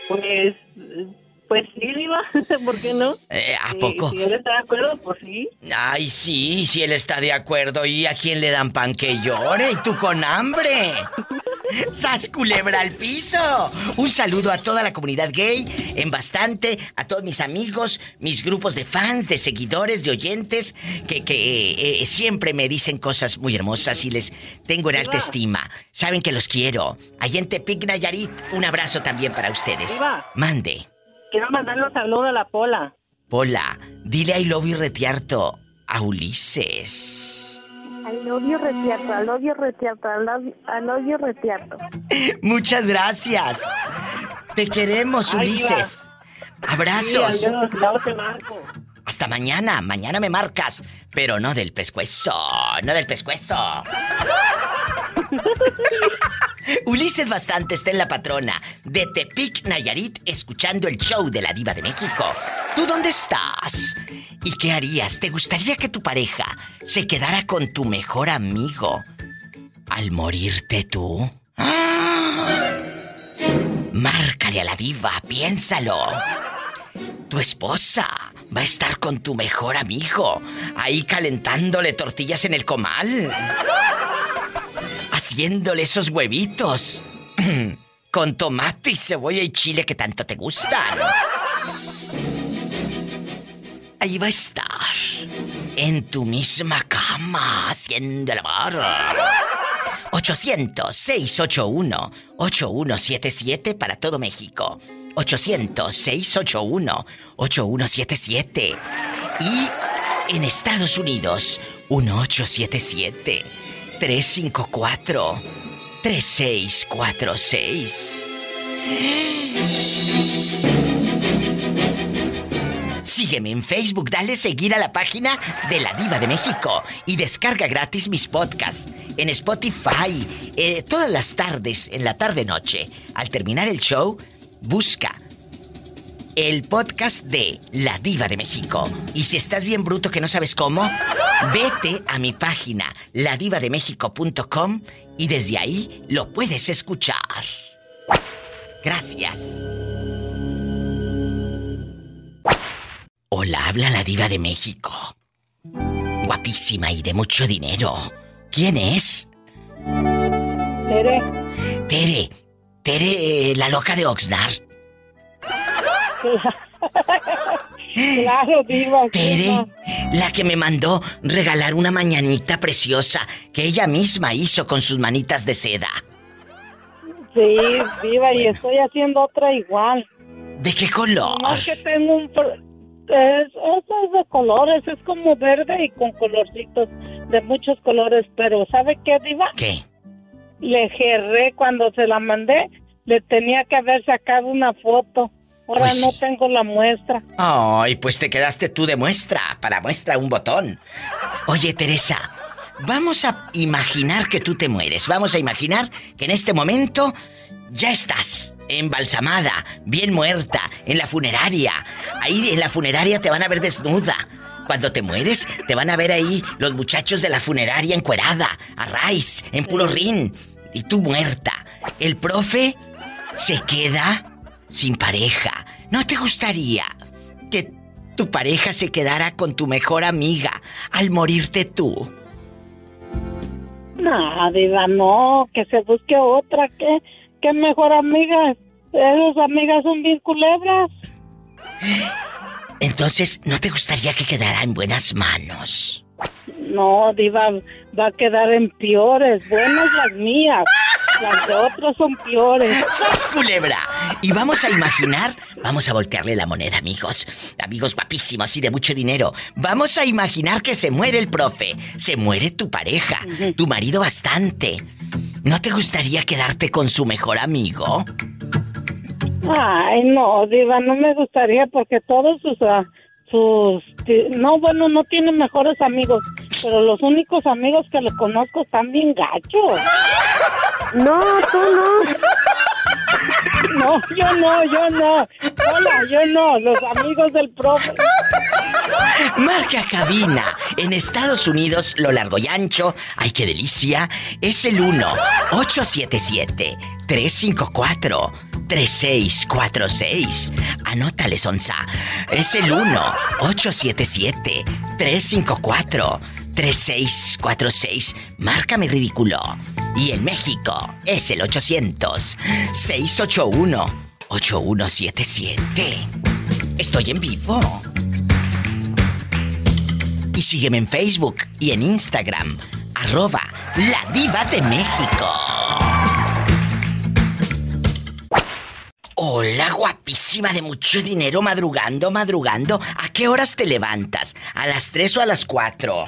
Pues, pues sí, Diva, ¿por qué no? Eh, ¿A poco? Si él está de acuerdo, pues sí. Ay, sí, si él está de acuerdo. ¿Y a quién le dan pan que llore? ¿Y tú con hambre? ¡Sas culebra al piso! Un saludo a toda la comunidad gay, en bastante, a todos mis amigos, mis grupos de fans, de seguidores, de oyentes, que, que eh, siempre me dicen cosas muy hermosas y les tengo en alta estima. Saben que los quiero. Allá en Tepic, Nayarit, un abrazo también para ustedes. Diva. Mande. Quiero mandarle un saludo a la Pola. Pola, dile I love you retiarto a Ulises. I love you, retiarto, I love you, retiarto, I love you, I love you, retiarto. Muchas gracias. Te queremos, Ay, Ulises. Abrazos. Sí, adiós, luego te marco. Hasta mañana. Mañana me marcas. Pero no del pescuezo. No del pescuezo. Ulises Bastante está en la patrona de Tepic Nayarit escuchando el show de la Diva de México. ¿Tú dónde estás? ¿Y qué harías? ¿Te gustaría que tu pareja se quedara con tu mejor amigo al morirte tú? ¡Ah! Márcale a la diva, piénsalo. Tu esposa va a estar con tu mejor amigo, ahí calentándole tortillas en el comal. Haciéndole esos huevitos. Con tomate y cebolla y chile que tanto te gustan. Ahí va a estar. En tu misma cama, haciendo el amor. 800-681-8177 para todo México. 800-681-8177. Y en Estados Unidos, 1877-354-3646. Sígueme en Facebook, dale seguir a la página de La Diva de México y descarga gratis mis podcasts en Spotify eh, todas las tardes, en la tarde-noche. Al terminar el show, busca el podcast de La Diva de México. Y si estás bien bruto que no sabes cómo, vete a mi página ladivademexico.com y desde ahí lo puedes escuchar. Gracias. Hola, habla la diva de México. Guapísima y de mucho dinero. ¿Quién es? Tere. Tere. Tere, la loca de Oxnard. Claro, diva. Tere, la que me mandó regalar una mañanita preciosa que ella misma hizo con sus manitas de seda. Sí, diva, y estoy haciendo otra igual. ¿De qué color? No es que tengo un... Es, es de colores, es como verde y con colorcitos de muchos colores, pero ¿sabe qué, diva? ¿Qué? Le gerré cuando se la mandé, le tenía que haber sacado una foto. Ahora Pues no sí. tengo la muestra. Ay, pues te quedaste tú de muestra. Para muestra un botón. Oye, Teresa, vamos a imaginar que tú te mueres. Vamos a imaginar que en este momento ya estás embalsamada, bien muerta, en la funeraria. Ahí en la funeraria te van a ver desnuda. Cuando te mueres, te van a ver ahí los muchachos de la funeraria encuerada, a raíz, en puro rin. Y tú muerta. El profe se queda sin pareja. ¿No te gustaría que tu pareja se quedara con tu mejor amiga al morirte tú? No, diva, no, que se busque otra, que, que mejor amiga. Esas amigas son bien culebras. Entonces, ¿no te gustaría que quedara en buenas manos? No, diva, va a quedar en peores. Buenas las mías. Las de otros son peores. ¡Sas culebra! Y vamos a imaginar, vamos a voltearle la moneda, amigos. Amigos guapísimos y de mucho dinero. Vamos a imaginar que se muere el profe, se muere tu pareja, tu marido bastante. ¿No te gustaría quedarte con su mejor amigo? Ay, no, diva, no me gustaría porque todos sus... ah, sus no, bueno, no tiene mejores amigos, pero los únicos amigos que le conozco están bien gachos. No, tú no. No, yo no, yo no. Hola, yo no, los amigos del profe. Marca cabina. En Estados Unidos, lo largo y ancho, ay qué delicia, es el 1-877-354-3646. Anótale, Sonsa. Es el 1-877-354-3646. Márcame ridículo. Y en México es el 800-681-8177. Estoy en vivo. Y sígueme en Facebook y en Instagram, arroba la diva de México. Hola, guapísima de mucho dinero, madrugando, madrugando. ¿A qué horas te levantas? ¿A las 3 o a las 4?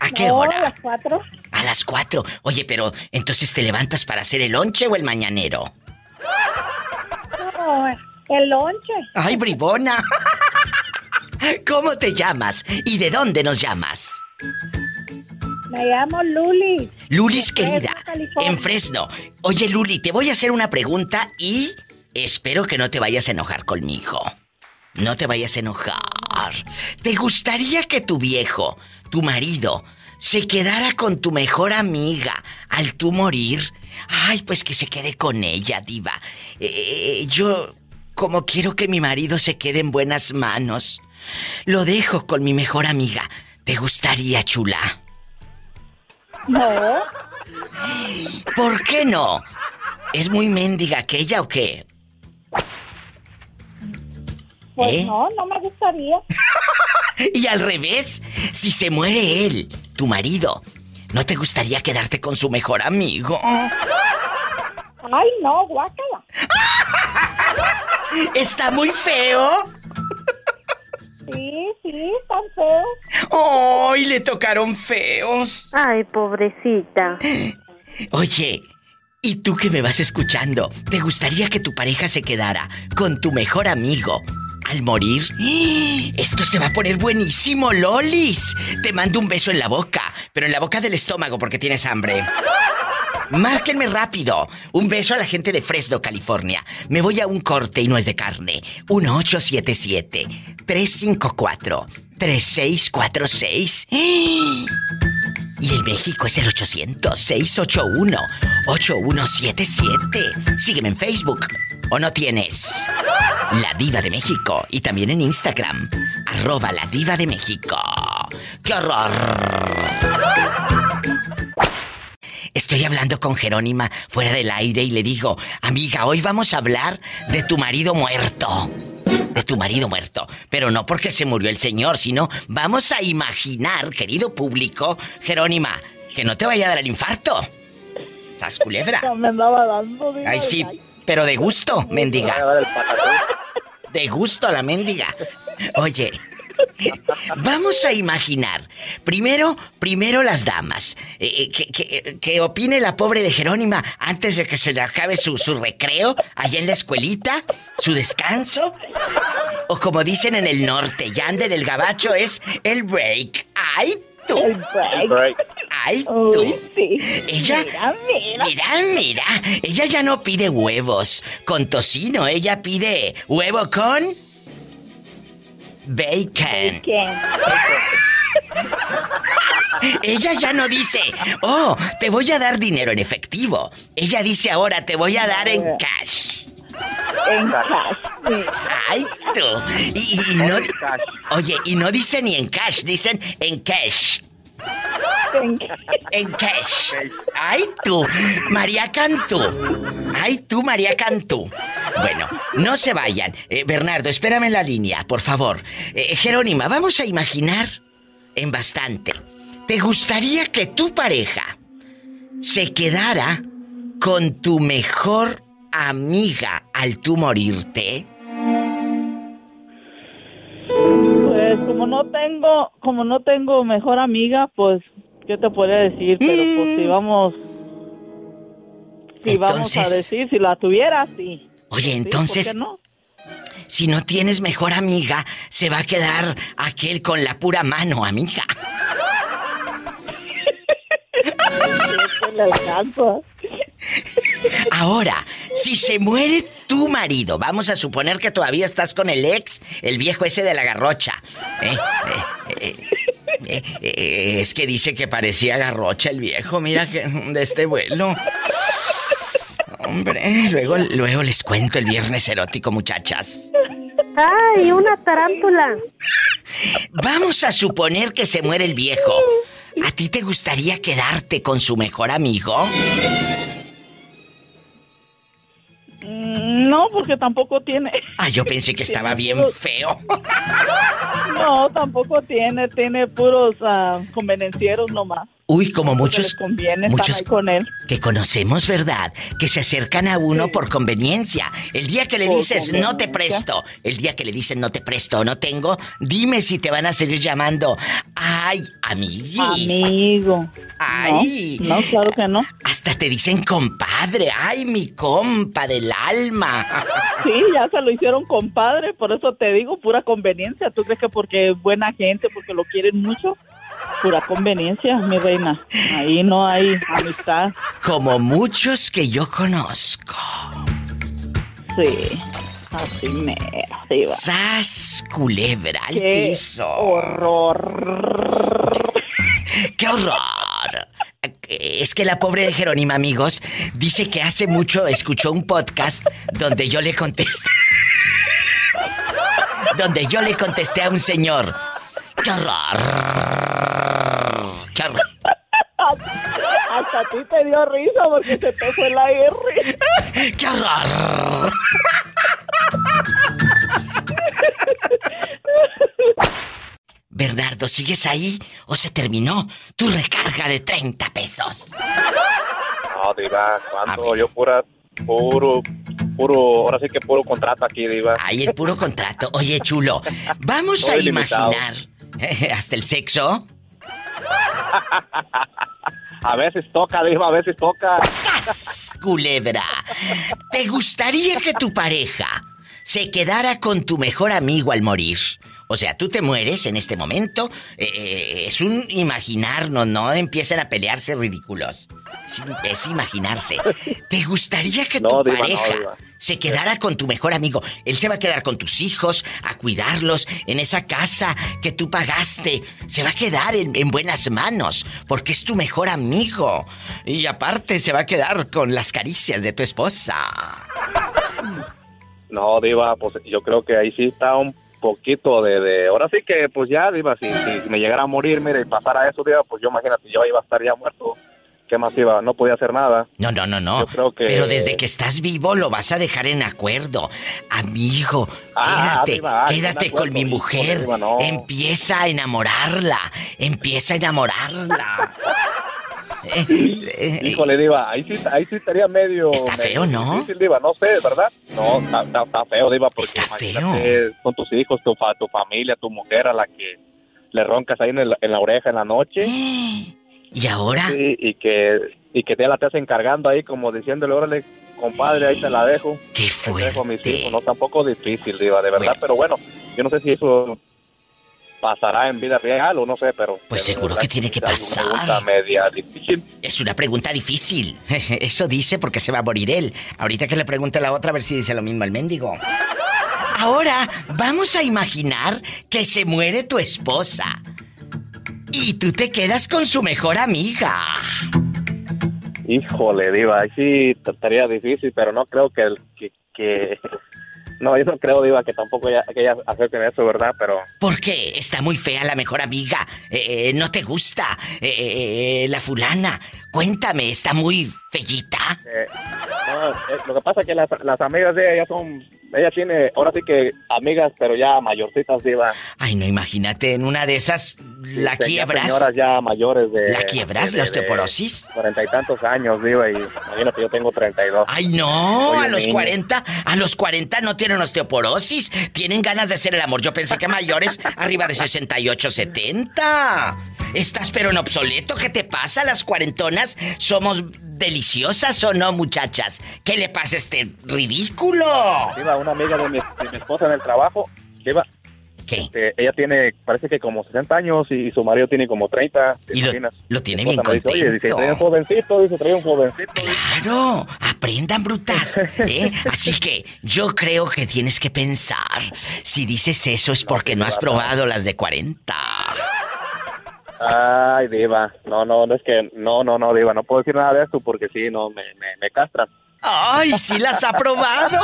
¿A qué No, hora? a las cuatro. A las 4. Oye, pero entonces te levantas para hacer el lonche o el mañanero? No, el lonche. ¡Ay, bribona! ¿Cómo te llamas? ¿Y de dónde nos llamas? Me llamo Luli. Lulis querida, California. en Fresno. Oye, Luli, te voy a hacer una pregunta y espero que no te vayas a enojar conmigo. No te vayas a enojar. ¿Te gustaría que tu viejo, tu marido, se quedara con tu mejor amiga al tú morir? Ay, pues que se quede con ella, diva. Eh, yo, como quiero que mi marido se quede en buenas manos, lo dejo con mi mejor amiga. ¿Te gustaría, chula? No. ¿Por qué no? ¿Es muy mendiga aquella o qué? Pues ¿Eh? no, no me gustaría. Y al revés, si se muere él, tu marido, ¿no te gustaría quedarte con su mejor amigo? Ay, no, guácala. ¿Está muy feo? Sí, sí, tan feo. ¡Ay, le tocaron feos! Ay, pobrecita. Oye, ¿y tú que me vas escuchando? ¿Te gustaría que tu pareja se quedara con tu mejor amigo al morir? Esto se va a poner buenísimo, Lolis. Te mando un beso en la boca, pero en la boca del estómago porque tienes hambre. Márquenme rápido. Un beso a la gente de Fresno, California. Me voy a un corte y no es de carne. 1877-354-3646. Y en México es el 800-681-8177. Sígueme en Facebook. ¿O no tienes? La Diva de México. Y también en Instagram. Arroba la Diva de México. ¡Qué horror! Estoy hablando con Jerónima fuera del aire y le digo, amiga, hoy vamos a hablar de tu marido muerto. De tu marido muerto. Pero no porque se murió el señor, sino vamos a imaginar, querido público, Jerónima, que no te vaya a dar el infarto. ¿Sas culebra? Me andaba dando. Ay, sí, pero de gusto, mendiga. De gusto la mendiga. Oye, vamos a imaginar. Primero, primero las damas. Eh, eh, que, que- que opine la pobre de Jerónima antes de que se le acabe su, su recreo allá en la escuelita, su descanso. O como dicen en el norte, ya anda en el gabacho, es el break. ¡Ay, tú! El break. ¡Ay, Uy, tú! sí. Ella. Mira, mira. Mira, mira. Ella ya no pide huevos con tocino. Ella pide huevo con. Bacon. Ella ya no dice, oh, te voy a dar dinero en efectivo. Ella dice ahora, te voy a dar en cash. En cash. sí. Ay, tú. Y, y- y no. Oye, y no dicen ni en cash, dicen en cash. En cash. Ay, tú. María Cantú. Ay, tú, María Cantú. Bueno, no se vayan. Eh, Bernardo, espérame en la línea, por favor. Eh, Jerónima, vamos a imaginar en bastante. ¿Te gustaría que tu pareja se quedara con tu mejor amiga al tú morirte? No tengo, como no tengo mejor amiga, pues, ¿qué te podría decir? Pero pues si vamos, si vamos a decir, si la tuviera, sí. Oye, Sí, ¿por entonces, no? si no tienes mejor amiga, se va a quedar aquel con la pura mano, amiga. Ahora, si se muere tu marido, vamos a suponer que todavía estás con el ex, el viejo ese de la garrocha. ¿eh? Eh, eh, eh, es que dice que parecía garrocha el viejo, mira que de este vuelo. Hombre, luego, luego les cuento el viernes erótico, muchachas. ¡Ay, una tarántula! Vamos a suponer que se muere el viejo. ¿A ti te gustaría quedarte con su mejor amigo? No, porque tampoco tiene. Ah, yo pensé que estaba bien feo. No, tampoco tiene. Tiene puros ah, convenencieros nomás. Uy, como muchos muchos con él. que conocemos, ¿verdad? Que se acercan a uno por conveniencia. El día que le Por dices no te presto, el día que le dicen no te presto o no tengo, dime si te van a seguir llamando. Ay, amiguis. Amigo. Ay. No, no, claro que no. Hasta te dicen compadre. Ay, mi compa del alma. Sí, ya se lo hicieron compadre, por eso te digo, pura conveniencia. ¿Tú crees que porque es buena gente, porque lo quieren mucho? Pura conveniencia, mi reina. Ahí no hay amistad. Como muchos que yo conozco. Sí, así me arriba. ¡Sas, culebra al ¡Qué piso! horror! ¡Qué horror! Es que la pobre de Jerónima, amigos, dice que hace mucho escuchó un podcast donde yo le contesté. donde yo le contesté a un señor. ¡Qué horror! ¡Qué horror! Hasta a ti te dio risa porque se te fue la R. ¡Qué horror! Bernardo, ¿sigues ahí o se terminó tu recarga de 30 pesos? No, Diva, cuando yo pura, puro, puro, ahora sí que puro contrato aquí, Diva. Ay, el puro contrato. Oye, chulo, vamos a imaginar hasta el sexo. A veces toca, Diva, a veces toca. ¡Sas! Culebra. ¿Te gustaría que tu pareja se quedara con tu mejor amigo al morir? O sea, tú te mueres en este momento. eh, es un imaginarnos, no empiecen a pelearse ridículos. Es, es imaginarse. ¿Te gustaría que tu No, diva, no, pareja diva. Se quedara con tu mejor amigo? Él se va a quedar con tus hijos, a cuidarlos en esa casa que tú pagaste. Se va a quedar en, en buenas manos, porque es tu mejor amigo. Y aparte se va a quedar con las caricias de tu esposa. No, Diva, pues yo creo que ahí sí está un poquito de, de... Ahora sí que, pues ya, Diva, si, si me llegara a morir, mire, y pasara eso, Diva, pues yo imagínate, yo iba a estar ya muerto. ¿Qué más iba? No podía hacer nada. No, no, no, no. Yo creo que... Pero desde que estás vivo lo vas a dejar en acuerdo. Amigo, Ah, quédate, Diva, ah, quédate en con acuerdo, mi mujer. Diva, no. Empieza a enamorarla. Empieza a enamorarla. Eh, eh, Híjole, Diva, ahí sí, ahí sí estaría medio... Está medio feo, ¿no? Difícil, Diva, no sé, ¿verdad? No, está, está- está feo, Diva, porque Está imagínate, son tus hijos, tu, tu familia, tu mujer a la que le roncas ahí en, el- en la oreja en la noche. ¿Y ahora? Sí, y que, y que te la estés encargando ahí como diciéndole, órale, compadre, ahí te la dejo. Qué fuerte. dejo a mis hijos, no, tampoco difícil, Diva, de verdad, Bueno. pero bueno, yo no sé si eso pasará en vida real o no sé, pero... Pues seguro que tiene que es una pasar. pregunta media difícil. Es una pregunta difícil. Eso dice porque se va a morir él. Ahorita que le pregunte a la otra a ver si dice lo mismo el mendigo. Ahora vamos a imaginar que se muere tu esposa. Y tú te quedas con su mejor amiga. Híjole, Diva, ahí sí estaría difícil, pero no creo que... que, que- No, yo no creo, Diva, que tampoco ella, que ella acepten eso, ¿verdad? Pero... ¿Por qué? Está muy fea la mejor amiga. Eh, eh, ¿No te gusta? Eh, la fulana. Cuéntame, ¿está muy fellita? No, lo que pasa es que las, las amigas de ella son... Ella tiene, ahora sí que amigas, pero ya mayorcitas, Diva. Ay, no, imagínate, en una de esas la Sí, ya quiebras. Señoras ya mayores de... ¿La quiebras, de- la osteoporosis? Cuarenta y tantos años, Diva, y imagínate, yo tengo 32. Ay, no, Soy a los. 40, a los 40 no tienen osteoporosis, tienen ganas de hacer el amor. Yo pensé que mayores arriba de 68, 70. Estás pero en obsoleto, ¿qué te pasa? Las cuarentonas somos deliciosas o no, muchachas? ¿Qué le pasa a este ridículo? Diva, una amiga de mi, de mi esposa en el trabajo, Diva. ¿Qué? ella tiene, parece que como 60 años y su marido tiene como 30. ¿te Y lo, tiene bien me dice, Oye, dice, contento. trae un jovencito, dice, trae un jovencito. Claro, aprendan brutas. ¿eh? Así que yo creo que tienes que pensar. Si dices eso es porque no has probado las de 40. Ay, Diva, no, no, no es que, no, no, no, Diva, no puedo decir nada de esto porque sí, no, me, me, me castran. ¡Ay, sí las ha probado!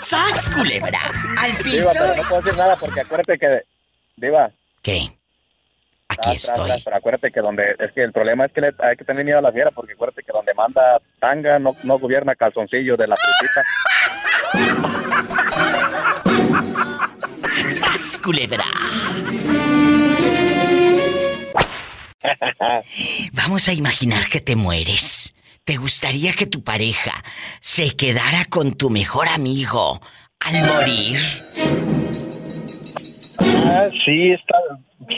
¡Sas, culebra! ¡Al piso! Diva, pero no puedo decir nada porque acuérdate que, Diva. ¿Qué? Aquí tras, estoy. pero acuérdate que donde, es que el problema es que le- hay que tener miedo a la fiera, porque acuérdate que donde manda tanga no, no gobierna calzoncillo de la frutita. ¡Sas, culebra! Vamos a imaginar que te mueres. ¿Te gustaría que tu pareja se quedara con tu mejor amigo al morir? Ah, sí, está,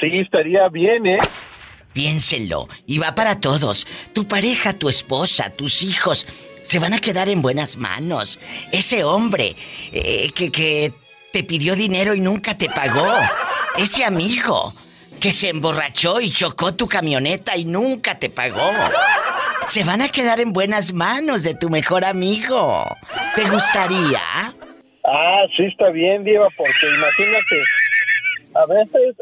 sí, estaría bien, ¿eh? Piénsenlo, y va para todos. Tu pareja, tu esposa, tus hijos, se van a quedar en buenas manos. Ese hombre eh, que, que te pidió dinero y nunca te pagó. Ese amigo que se emborrachó y chocó tu camioneta y nunca te pagó. Se van a quedar en buenas manos de tu mejor amigo. ¿Te gustaría? Ah, sí, está bien, Diva, porque imagínate, a veces,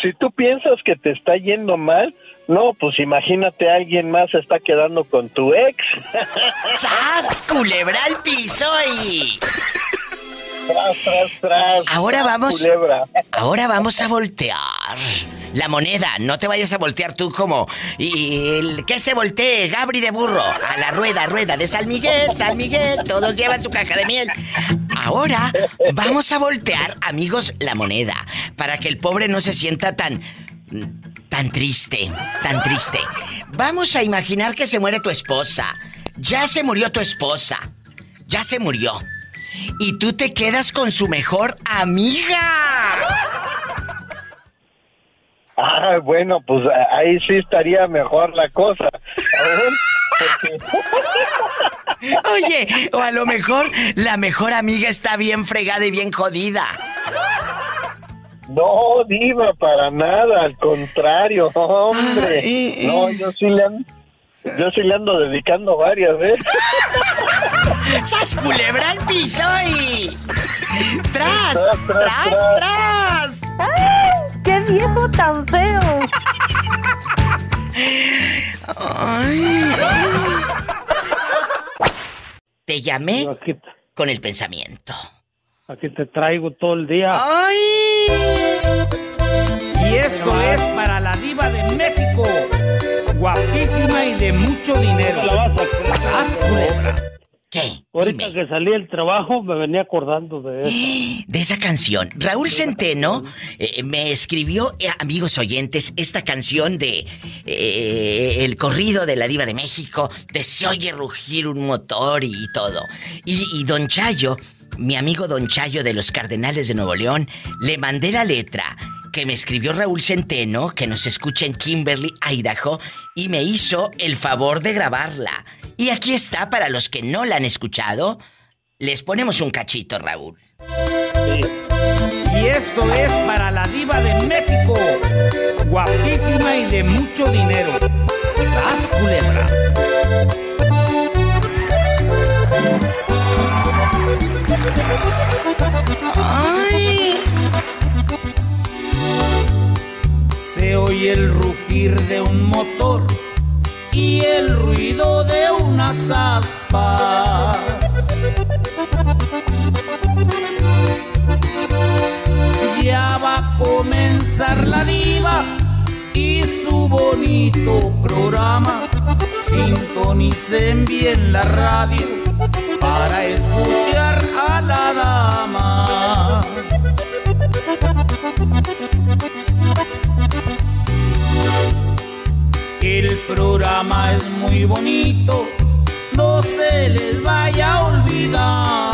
si tú piensas que te está yendo mal, no, pues imagínate, alguien más se está quedando con tu ex. ¡Sas! Culebra al piso y... Tras, tras, tras. Ahora vamos. Culebra. Ahora vamos a voltear. La moneda, no te vayas a voltear tú como. Y el que se voltee, Gabri de burro. A la rueda, rueda de San Miguel, San Miguel. Todos llevan su caja de miel. Ahora vamos a voltear, amigos, la moneda. Para que el pobre no se sienta tan. tan triste. Tan triste. Vamos a imaginar que se muere tu esposa. Ya se murió tu esposa. Ya se murió. Y tú te quedas con su mejor amiga. Ah, bueno, pues ahí sí estaría mejor la cosa. Oye, o a lo mejor la mejor amiga está bien fregada y bien jodida. No, Diva, para nada, al contrario, hombre. No, yo sí le ando, yo sí le ando dedicando varias ¿eh? veces. ¡Sas culebra al piso y... ¡Tras! Tras, tras. ¡Ay! ¡Qué viejo tan feo! Te llamé con el pensamiento. Aquí te traigo todo el día. ¡Ay! Y esto es para la diva de México. Guapísima y de mucho dinero. ¡Sas, culebra! ¿Qué? Ahorita que salí del trabajo me venía acordando de eso. De esa canción. Raúl Centeno eh, me escribió, eh, amigos oyentes, esta canción de eh, El corrido de la diva de México, de Se oye rugir un motor y todo. Y, y Don Chayo, mi amigo Don Chayo de los Cardenales de Nuevo León, le mandé la letra que me escribió Raúl Centeno, que nos escucha en Kimberly, Idaho, y me hizo el favor de grabarla. Y aquí está para los que no la han escuchado. Les ponemos un cachito, Raúl. Y esto es para la diva de México. Guapísima y de mucho dinero. ¡Sas, culebra! ¡Ay! Se oye el rugir de un motor y el ruido de bonito programa. Sintonicen bien la radio para escuchar a la dama. El programa es muy bonito, no se les vaya a olvidar.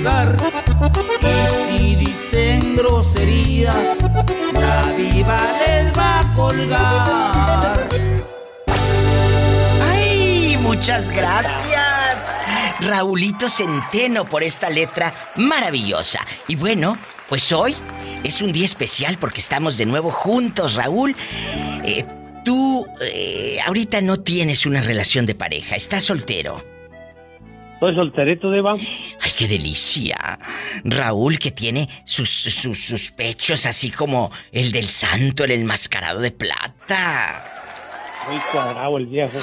Y si dicen groserías, la diva les va a colgar. ¡Ay! Muchas gracias. Raulito Centeno por esta letra maravillosa. Y bueno, pues hoy es un día especial porque estamos de nuevo juntos, Raúl. Eh, tú eh, ahorita no tienes una relación de pareja, estás soltero. Soy solterito, Diva. ¡Ay, qué delicia! Raúl que tiene sus, sus, sus pechos así como el del santo, el enmascarado de plata. muy cuadrado el viejo.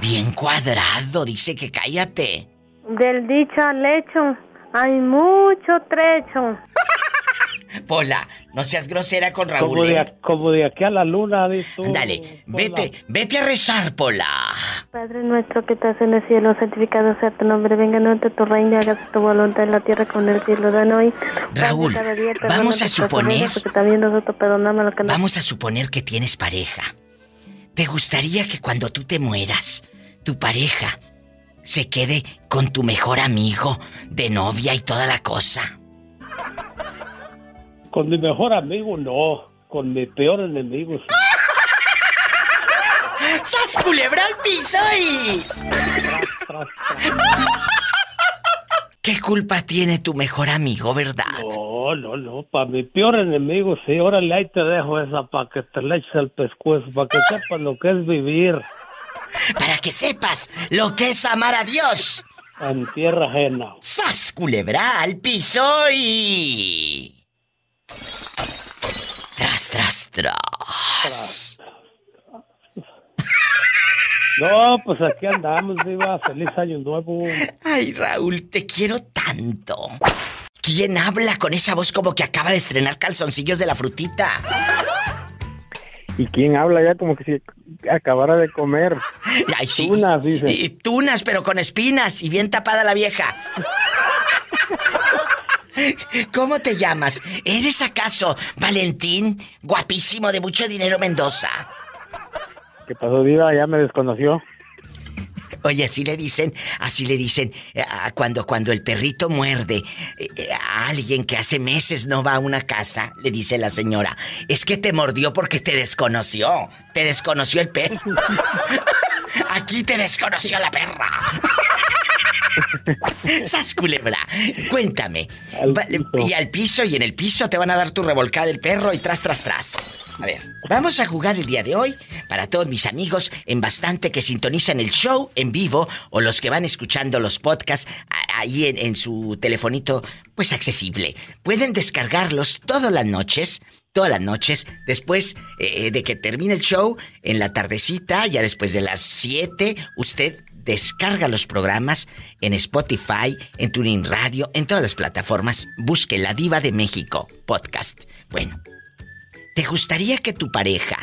Bien cuadrado, dice que cállate. Del dicho al hecho hay mucho trecho. Pola, no seas grosera con Raúl. Como de, ¿eh? a- como de aquí a la luna, dices tú. Dale, vete, vete a rezar, Pola. Padre nuestro que estás en el cielo, santificado sea tu nombre, venga a tu reino, hágase tu voluntad en la tierra como en el cielo. Danos hoy. Raúl, día, vamos a suponer- ofensas, Porque también nosotros perdonamos lo que nos... Vamos a suponer que tienes pareja. ¿Te gustaría que cuando tú te mueras, tu pareja se quede con tu mejor amigo de novia y toda la cosa? Con mi mejor amigo, no. Con mi peor enemigo, sí. ¡Sas culebra al piso y... ¿Qué culpa tiene tu mejor amigo, verdad? No, no, no. Para mi peor enemigo, sí. Órale, ahí te dejo esa para que te le eches el pescuezo, para que sepas lo que es vivir Para que sepas lo que es amar a Dios. en tierra ajena. ¡Sas culebra al piso y... Tras, tras, tras. No, pues aquí andamos, Diva. Feliz año nuevo. Ay, Raúl, te quiero tanto. ¿Quién habla con esa voz como que acaba de estrenar calzoncillos de la frutita? ¿Y quién habla ya como que si acabara de comer? Ay, sí. Tunas, dice. Y tunas, pero con espinas y bien tapada la vieja. ¿Cómo te llamas? ¿Eres acaso Valentín, guapísimo de mucho dinero Mendoza? ¿Qué pasó, Diva? Ya me desconoció. Oye, así le dicen, así le dicen, eh, cuando, cuando el perrito muerde eh, eh, a alguien que hace meses no va a una casa, le dice la señora, es que te mordió porque te desconoció, te desconoció el perro. Aquí te desconoció la perra. Sas culebra, cuéntame. Y al piso y en el piso te van a dar tu revolcada del perro y tras, tras, tras. A ver, vamos a jugar el día de hoy para todos mis amigos en bastante que sintonizan el show en vivo o los que van escuchando los podcasts ahí en, en su telefonito, pues accesible. Pueden descargarlos todas las noches. Todas las noches, después eh, de que termine el show, en la tardecita, ya después de las 7, usted descarga los programas en Spotify, en Tuning Radio, en todas las plataformas. Busque La Diva de México podcast. Bueno, ¿te gustaría que tu pareja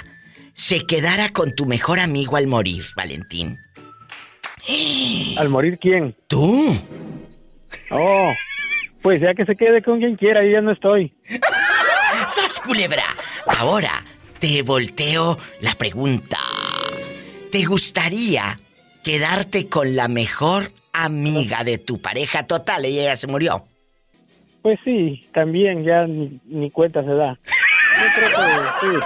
se quedara con tu mejor amigo al morir, Valentín? ¿Al morir quién? ¿Tú? Oh, pues ya que se quede con quien quiera, yo ya no estoy. ¡Sas, culebra! Ahora te volteo la pregunta. ¿Te gustaría quedarte con la mejor amiga de tu pareja total? Ella ya se murió. Pues sí, también ya ni, ni cuenta se da. Yo creo que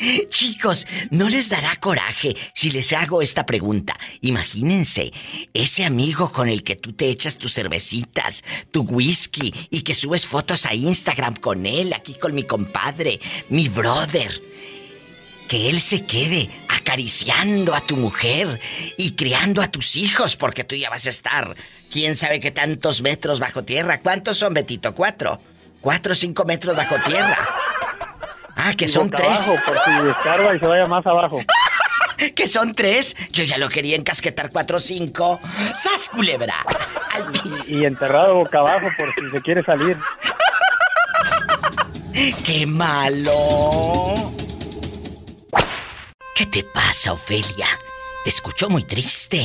sí. Chicos, ¿no les dará coraje si les hago esta pregunta? Imagínense, ese amigo con el que tú te echas tus cervecitas, tu whisky y que subes fotos a Instagram con él, aquí con mi compadre, mi brother. Que él se quede acariciando a tu mujer y criando a tus hijos porque tú ya vas a estar, quién sabe qué tantos metros bajo tierra. ¿Cuántos son, Betito? ¿Cuatro? ¿Cuatro o cinco metros bajo tierra? Ah, que Y son tres. abajo, por si descarga y se vaya más abajo. que son tres. Yo ya lo quería encasquetar cuatro o cinco. ¡Sas, culebra! Al piso. Y enterrado boca abajo por si se quiere salir. ¡Qué malo! ¿Qué te pasa, Ofelia? Te escucho muy triste.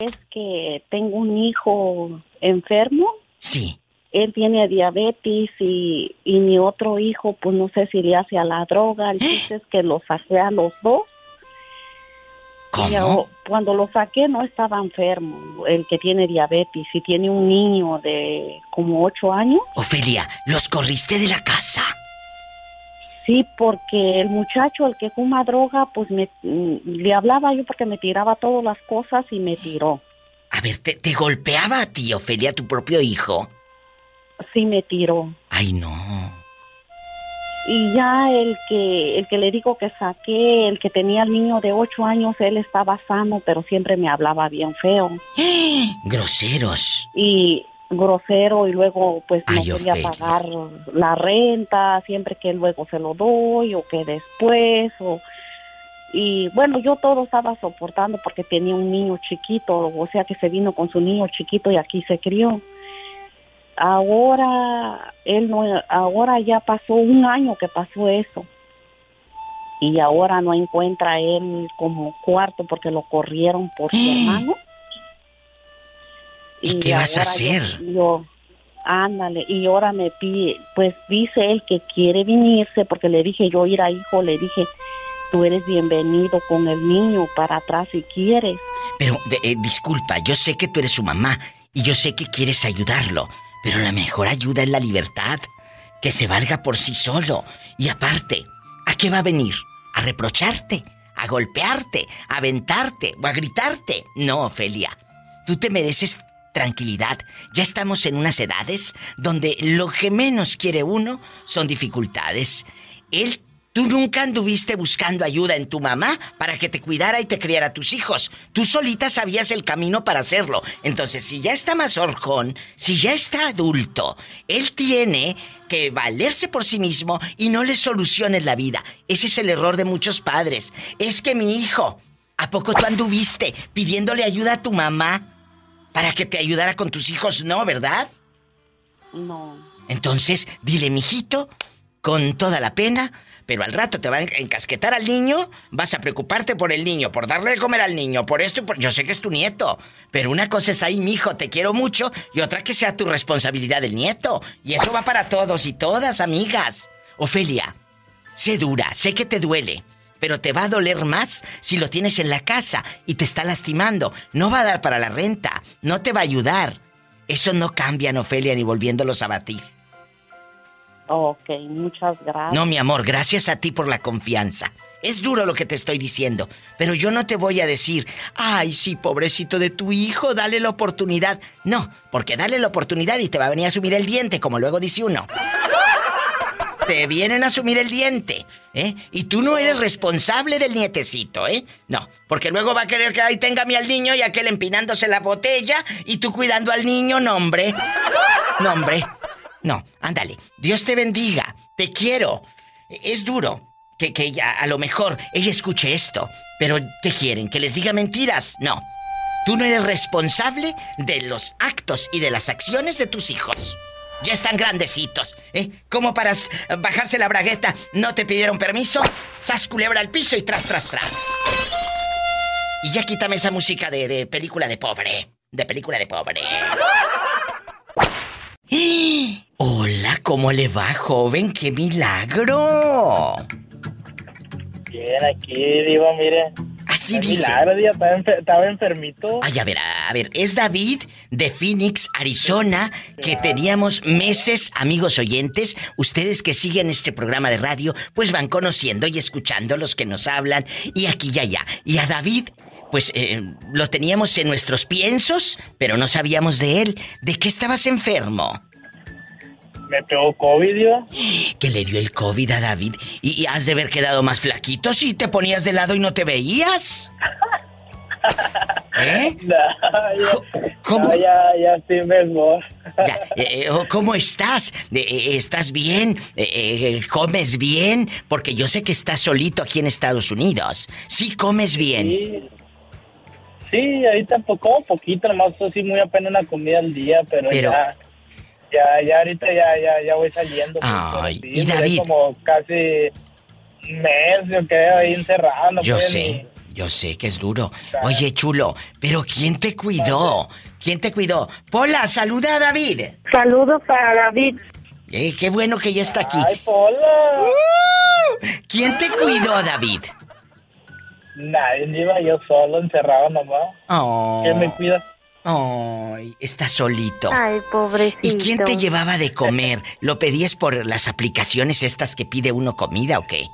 Es que tengo un hijo enfermo. Sí. Él tiene diabetes y, y mi otro hijo, pues no sé si le hace a la droga. El chiste es que lo saqué a los dos. Yo, cuando lo saqué no estaba enfermo, el que tiene diabetes, y tiene un niño de como ocho años. Ofelia, los corriste de la casa. Sí, porque el muchacho, el que fuma droga, pues me, mm, le hablaba yo porque me tiraba todas las cosas y me tiró. A ver, ¿te, te golpeaba a ti, Ofelia, tu propio hijo? Sí, me tiró. Ay, no. Y ya el que, el que le digo que saqué, el que tenía el niño de ocho años, él estaba sano, pero siempre me hablaba bien feo. Groseros. Y grosero y luego pues no quería pagar la renta, siempre que luego se lo doy o que después o Y bueno, yo todo estaba soportando porque tenía un niño chiquito, o sea que se vino con su niño chiquito y aquí se crió. Ahora, él no, ahora ya pasó un año que pasó eso. Y ahora no encuentra él como cuarto porque lo corrieron por su hermano. ¿Y qué vas a yo- hacer? Yo, ándale, y ahora me pide, pues dice él que quiere venirse porque le dije yo, ir a hijo, le dije, tú eres bienvenido con el niño para atrás si quieres. Pero, eh, disculpa, yo sé que tú eres su mamá y yo sé que quieres ayudarlo, pero la mejor ayuda es la libertad, que se valga por sí solo. Y aparte, ¿a qué va a venir? ¿A reprocharte? ¿A golpearte? ¿A aventarte? ¿O a gritarte? No, Ofelia. Tú te mereces tranquilidad. Ya estamos en unas edades donde lo que menos quiere uno son dificultades. Él, tú nunca anduviste buscando ayuda en tu mamá para que te cuidara y te criara a tus hijos. Tú solita sabías el camino para hacerlo. Entonces, si ya está más horjón, si ya está adulto, él tiene que valerse por sí mismo y no le soluciones la vida. Ese es el error de muchos padres. Es que mi hijo, ¿a poco tú anduviste pidiéndole ayuda a tu mamá para que te ayudara con tus hijos? No, ¿verdad? No. Entonces, dile, mijito, con toda la pena, pero al rato te va a encasquetar al niño, vas a preocuparte por el niño, por darle de comer al niño, por esto y por... Yo sé que es tu nieto, pero una cosa es ahí, mijo, te quiero mucho, y otra que sea tu responsabilidad el nieto. Y eso va para todos y todas, amigas. Ofelia, sé dura, sé que te duele, pero te va a doler más si lo tienes en la casa y te está lastimando. No va a dar para la renta, no te va a ayudar. Eso no cambia, Ofelia, ni volviéndolos a batir. Ok, muchas gracias. No, mi amor, gracias a ti por la confianza. Es duro lo que te estoy diciendo, pero yo no te voy a decir, ay, sí, pobrecito de tu hijo, dale la oportunidad. No, porque dale la oportunidad y te va a venir a asumir el diente, como luego dice uno. Te vienen a asumir el diente, ¿eh? Y tú no eres responsable del nietecito, ¿eh? No, porque luego va a querer que ahí tenga a mí al niño y aquel empinándose la botella y tú cuidando al niño, no, hombre. No, ándale. Dios te bendiga. Te quiero. Es duro que, que ella, a lo mejor ella escuche esto. Pero ¿qué quieren? ¿Que les diga mentiras? No. Tú no eres responsable de los actos y de las acciones de tus hijos. Ya están grandecitos, ¿eh? Como para bajarse la bragueta, ¿no te pidieron permiso? Sas culebra al piso y tras, tras, tras. Y ya quítame esa música de, de película de pobre. De película de pobre. Hola, ¿cómo le va, joven? ¡Qué milagro! Bien, aquí, Diva, mire. Así dice. milagro, estaba, enfer- estaba enfermito. Ay, a ver, a ver, es David de Phoenix, Arizona, que teníamos meses, amigos oyentes, ustedes que siguen este programa de radio, pues van conociendo y escuchando los que nos hablan, y aquí y allá. Y a David, pues eh, lo teníamos en nuestros piensos, pero no sabíamos de él. ¿De qué estabas enfermo? Me pegó COVID, Diva. Que le dio el COVID a David, y, y has de haber quedado más flaquito si te ponías de lado y no te veías. ¿Eh? No, ya, ¿Cómo? no, ya, ya estoy mejor. Ya, eh, eh, ¿Cómo estás? Eh, ¿Estás bien? ¿Comes bien? Porque yo sé que estás solito aquí en Estados Unidos. Sí, comes bien. Sí, sí ahorita como poquito, nomás así muy apenas una comida al día, pero, Pero- ya, ya, ya ahorita ya, ya, ya voy saliendo. pues, Ay, sí, y David. como casi un mes, yo quedé ahí encerrado. no Yo pude sé, yo sé que es duro. Oye, chulo, pero ¿quién te cuidó? ¿Quién te cuidó? Pola, saluda a David. Saludos para David. Eh, qué bueno que ya está aquí. ¡Ay, Pola! ¿Quién te cuidó, David? ni- Nadie, iba yo solo, encerrado nomás. Oh. ¿Quién me cuida? Ay, está solito. Ay, pobrecito. ¿Y quién te llevaba de comer? ¿Lo pedías por las aplicaciones estas que pide uno comida o qué?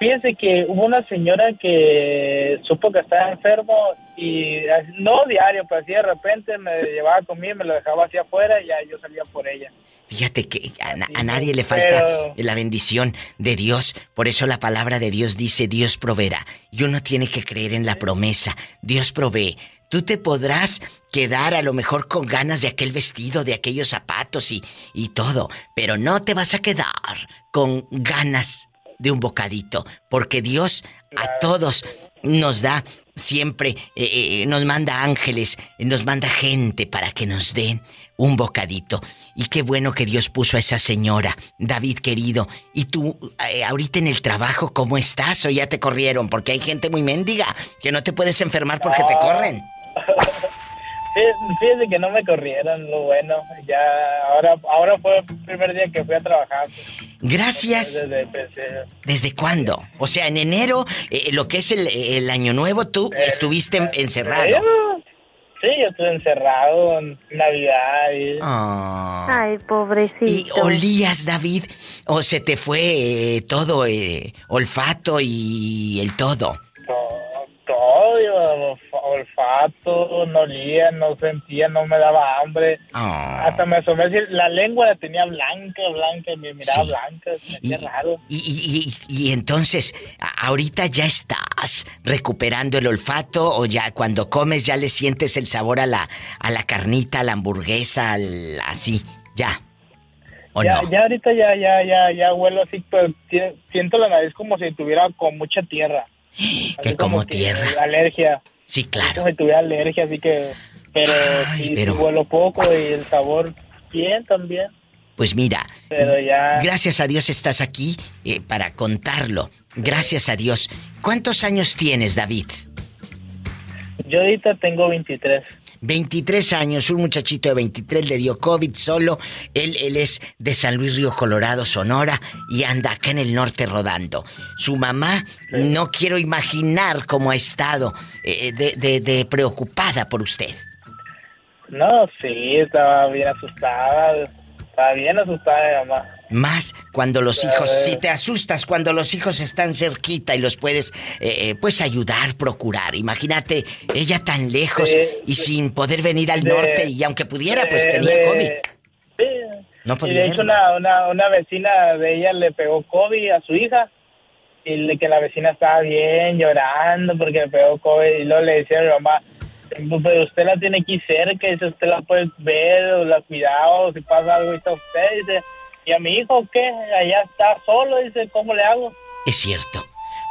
Fíjese que hubo una señora que supo que estaba enfermo y así- no diario, pero así de repente me llevaba conmigo, me lo dejaba así afuera y ya yo salía por ella. Fíjate que a, na- a nadie le falta pero- la bendición de Dios. Por eso la palabra de Dios dice Dios proveerá. Y uno tiene que creer en la promesa. Dios provee. Tú te podrás quedar a lo mejor con ganas de aquel vestido, de aquellos zapatos y, y todo. Pero no te vas a quedar con ganas de un bocadito, porque Dios a todos nos da siempre, eh, eh, nos manda ángeles, nos manda gente para que nos den un bocadito. Y qué bueno que Dios puso a esa señora, David querido. ¿Y tú, eh, ahorita en el trabajo, cómo estás o ya te corrieron? Porque hay gente muy mendiga que no te puedes enfermar porque te corren. Fí- Fíjese que no me corrieron, lo bueno. Ya, ahora, ahora fue el primer día que fui a trabajar. Gracias. Desde empecé. ¿Desde cuándo? O sea, en enero, eh, lo que es el, el año nuevo, tú estuviste en- encerrado. Sí, yo estuve encerrado en Navidad y... Ah. Ay, pobrecito. ¿Y olías, David? ¿O se te fue eh, todo, eh, olfato y el todo? todo, yo, olfato, no olía, no sentía, no me daba hambre. Ah. Hasta me asomé, la lengua la tenía blanca, blanca, y me miraba Sí. blanca, me hacía raro. Y, y- y- y entonces, ahorita ya estás recuperando el olfato o ya cuando comes ya le sientes el sabor a la, a la carnita, a la hamburguesa, al- así, ya. ¿O ya, no? ya ahorita ya, ya, ya, ya huelo así, pero siento la nariz como si tuviera con mucha tierra. Que como que tierra. Alergia. Sí, claro. Como si tuviera alergia, así que... Pero sí, sí pero- huelo poco y el sabor bien también. Pues mira, Pero ya... gracias a Dios estás aquí eh, para contarlo. Gracias a Dios. ¿Cuántos años tienes, David? Yo ahorita tengo 23. 23 años, un muchachito de 23 le dio COVID solo. Él, él es de San Luis Río Colorado, Sonora, y anda acá en el norte rodando. Su mamá, no quiero imaginar cómo ha estado eh, de, de- de preocupada por usted. No, sí, estaba bien asustada. Estaba bien asustada mi mamá. Más cuando los hijos, si te asustas cuando los hijos están cerquita y los puedes, eh, eh, pues ayudar, procurar. Imagínate, ella tan lejos y sin poder venir al de- norte y aunque pudiera, pues tenía COVID. Sí. No Y podía de hecho una, una, una vecina de ella le pegó COVID a su hija y le, que la vecina estaba bien llorando porque le pegó COVID y luego le decía a mi mamá, pero usted la tiene aquí cerca, dice, usted la puede ver, o la cuidado, si pasa algo y está usted, dice, y a mi hijo, ¿qué? Allá está solo, dice, ¿cómo le hago? Es cierto.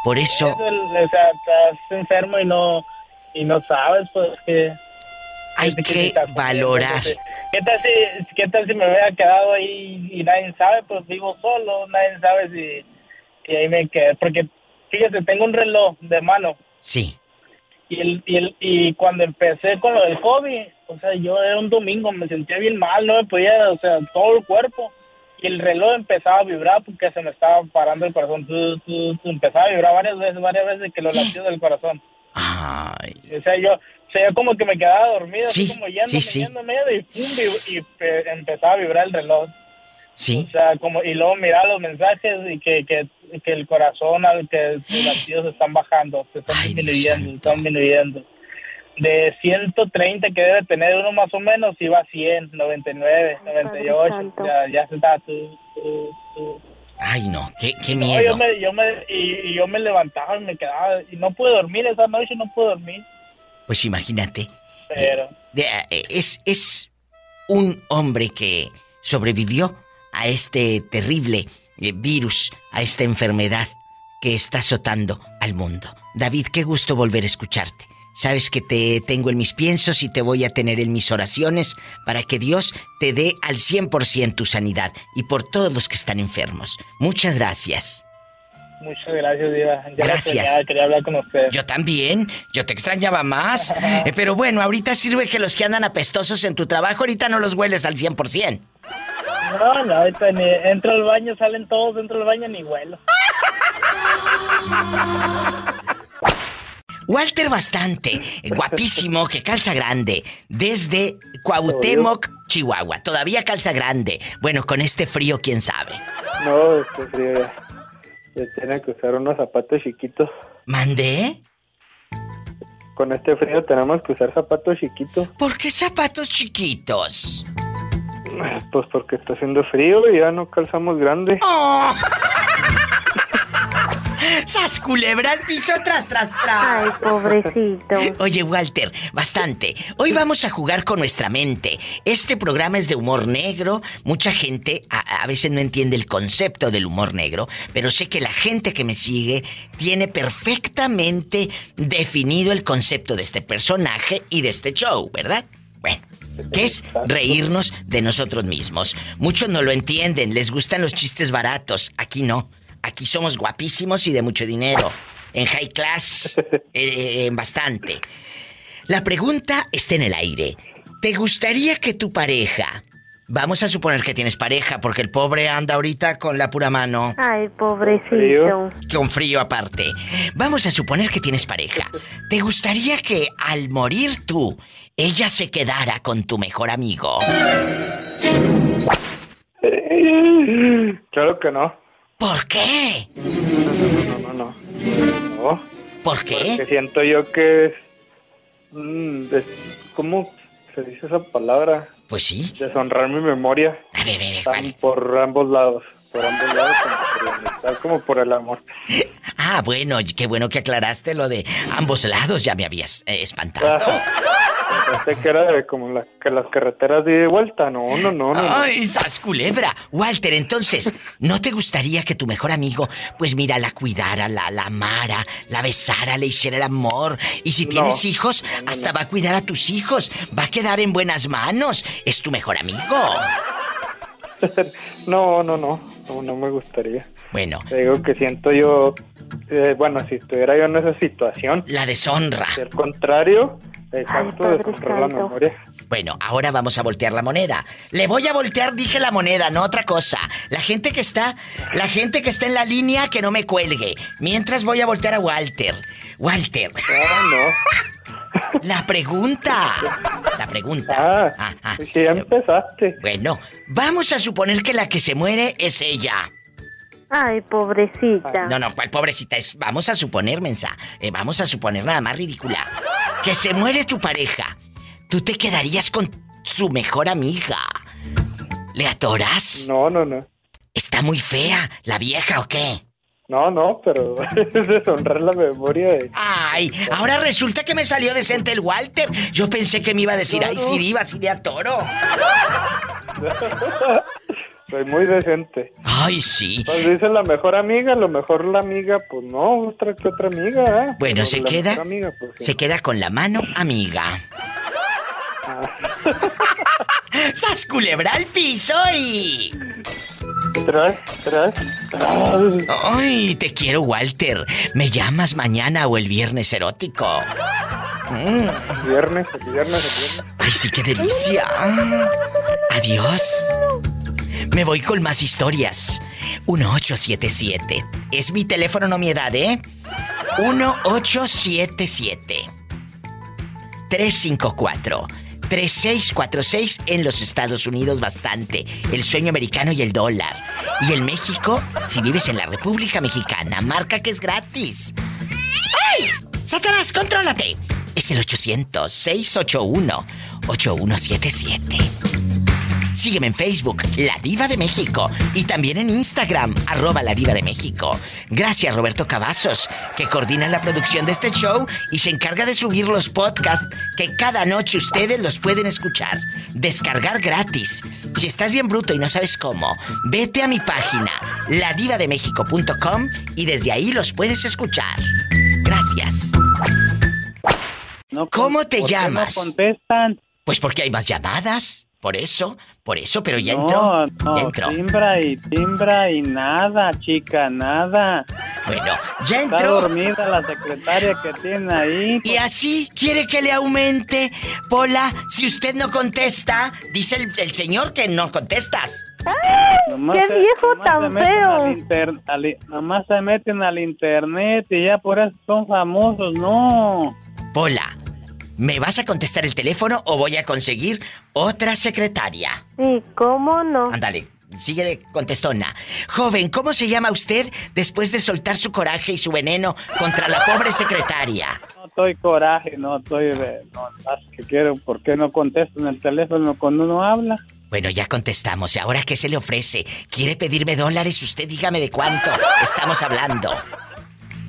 Por eso, o sea, estás enfermo y no, y no sabes, pues, que... hay que valorar. ¿Qué tal si, qué tal si me hubiera quedado ahí y nadie sabe? Pues vivo solo, nadie sabe si, y ahí me quedé. Porque, fíjate, tengo un reloj de mano. Sí. Y, el, y, el, y cuando empecé con lo del COVID, o sea, yo era un domingo, me sentía bien mal, no me podía, o sea, todo el cuerpo. Y el reloj empezaba a vibrar porque se me estaba parando el corazón. Tu, tu, tu, empezaba a vibrar varias veces, varias veces que lo latió del corazón. O sea, yo, o sea, yo como que me quedaba dormido, Sí, así como yéndome, sí, sí. yéndome, y, pum, y, y pe- empezaba a vibrar el reloj. Sí. O sea, como, y luego mirar los mensajes y que, que, que el corazón, al que los latidos están bajando, se están disminuyendo, se están disminuyendo. De 130 que debe tener uno más o menos, iba a 100, 99, 98, Santo. ya, ya se está... tu- Ay, no, qué, qué No, miedo. yo me, yo me, y, y yo me levantaba y me quedaba, y no pude dormir esa noche, no pude dormir, Pues imagínate. pero... De- eh, es, es un hombre que sobrevivió a este terrible eh, virus, a esta enfermedad que está azotando al mundo. David, qué gusto volver a escucharte. Sabes que te tengo en mis piensos y te voy a tener en mis oraciones para que Dios te dé al 100% tu sanidad y por todos los que están enfermos. Muchas gracias. Muchas gracias, Diva. Ya Gracias. quería hablar con usted. Yo también, yo te extrañaba más. Eh, pero bueno, ahorita sirve que los que andan apestosos en tu trabajo, ahorita no los hueles al 100%. No, no, ahorita ni entro al baño, salen todos dentro del baño, ni vuelo. Walter Bastante, guapísimo, que calza grande, desde Cuauhtémoc, Chihuahua. Todavía calza grande. Bueno, con este frío, quién sabe. No, este frío ya. Ya tiene que usar unos zapatos chiquitos. ¿Mandé? Con este frío tenemos que usar zapatos chiquitos. ¿Por qué zapatos chiquitos? Pues porque está haciendo frío y ya no calzamos grande. Oh. ¡Sas culebra al piso tras, tras, tras! Ay, pobrecito. Oye, Walter, bastante. Hoy vamos a jugar con nuestra mente. Este programa es de humor negro. Mucha gente a, a veces no entiende el concepto del humor negro, pero sé que la gente que me sigue tiene perfectamente definido el concepto de este personaje y de este show, ¿verdad? Bueno. ¿Qué es reírnos de nosotros mismos? Muchos no lo entienden, les gustan los chistes baratos. Aquí no. Aquí somos guapísimos y de mucho dinero. En high class, eh, en bastante. La pregunta está en el aire. ¿Te gustaría que tu pareja... Vamos a suponer que tienes pareja porque el pobre anda ahorita con la pura mano. Ay, pobrecito. Con frío aparte. Vamos a suponer que tienes pareja. ¿Te gustaría que al morir tú, ella se quedara con tu mejor amigo? Claro que no. ¿Por qué? No, no, no. no. ¿Por qué? Porque siento yo que es... mm, ¿Cómo se dice esa palabra? Pues sí. Deshonrar mi memoria. A ver, a ver, Están por ambos lados. Por ambos lados, tanto por la amistad como por el amor. Ah, bueno, qué bueno que aclaraste lo de ambos lados. Ya me habías eh, espantado. Pensé que era de como la- que las carreteras de vuelta. No, no, no, no. no. ¡Ay, sas culebra! Walter, entonces, ¿no te gustaría que tu mejor amigo, pues mira, la cuidara, la, la amara, la besara, le hiciera el amor? Y si tienes hijos, hasta va a cuidar a tus hijos. Va a quedar en buenas manos. Es tu mejor amigo. No, no, no. No, no me gustaría. Bueno. Te digo que siento yo... eh, bueno, si estuviera yo en esa situación... La deshonra. Al contrario, exacto, deshonrar la memoria. Bueno, ahora vamos a voltear la moneda. Le voy a voltear, dije la moneda, no otra cosa. La gente que está, la gente que está en la línea que no me cuelgue. Mientras voy a voltear a Walter. Walter. La pregunta. La pregunta. Ah, ya empezaste. Bueno, vamos a suponer que la que se muere es ella. Ay, pobrecita. No, no, ¿cuál pobrecita es? Vamos a suponer, mensa. Eh, vamos a suponer nada más ridícula. Que se muere tu pareja. ¿Tú te quedarías con su mejor amiga? ¿Le atoras? No, no, no. ¿Está muy fea la vieja o qué? No, no, pero es deshonrar la memoria. de- Ay, ahora resulta que me salió decente el Walter. Yo pensé que me iba a decir, ay, sí, diva, sí le atoro. Soy muy decente. Ay, sí. Pues dice la mejor amiga, a lo mejor la amiga, pues no, otra que otra amiga, ¿eh? Bueno, Pero se queda, amiga, pues, sí. se queda con la mano amiga. ¡Sas culebra al piso y... Tras, tras, tras. Ay, te quiero, Walter. ¿Me llamas mañana o el viernes erótico? Mm. Viernes, el viernes, el viernes. Ay, sí, qué delicia. Adiós. Me voy con más historias. 1877. Es mi teléfono, no mi edad, ¿eh? 1877. 354. 3646 en los Estados Unidos bastante. El sueño americano y el dólar. Y en México, si vives en la República Mexicana, marca que es gratis. ¡Ay! ¡Satanás, contrólate! Es el 800-681-8177. Sígueme en Facebook, La Diva de México, y también en Instagram, arroba La Diva de México. Gracias, Roberto Cavazos, que coordina la producción de este show y se encarga de subir los podcasts que cada noche ustedes los pueden escuchar. Descargar gratis. Si estás bien bruto y no sabes cómo, vete a mi página, ladivademexico.com, y desde ahí los puedes escuchar. Gracias. ¿Cómo te ¿por qué no llamas? contestan? Pues porque hay más llamadas. Por eso, por eso, pero ya no, entró. no, ya entró. timbra y timbra y nada, chica, nada. Bueno, ya Está entró. dormida la secretaria que tiene ahí. Y así quiere que le aumente. Pola, si usted no contesta, dice el, el señor que no contestas. Nomás ¡Qué se- viejo nomás tan feo! al inter- al- nomás se meten al internet y ya por eso son famosos, no. Pola, ¿me vas a contestar el teléfono o voy a conseguir otra secretaria? Sí, ¿cómo no? Ándale, sigue de contestona. Joven, ¿cómo se llama usted después de soltar su coraje y su veneno contra la pobre secretaria? No estoy coraje, no estoy de... No, más que quiero, ¿por qué no contesto en el teléfono cuando uno habla? Bueno, ya contestamos. ¿Y ahora qué se le ofrece? ¿Quiere pedirme dólares? Usted dígame de cuánto estamos hablando.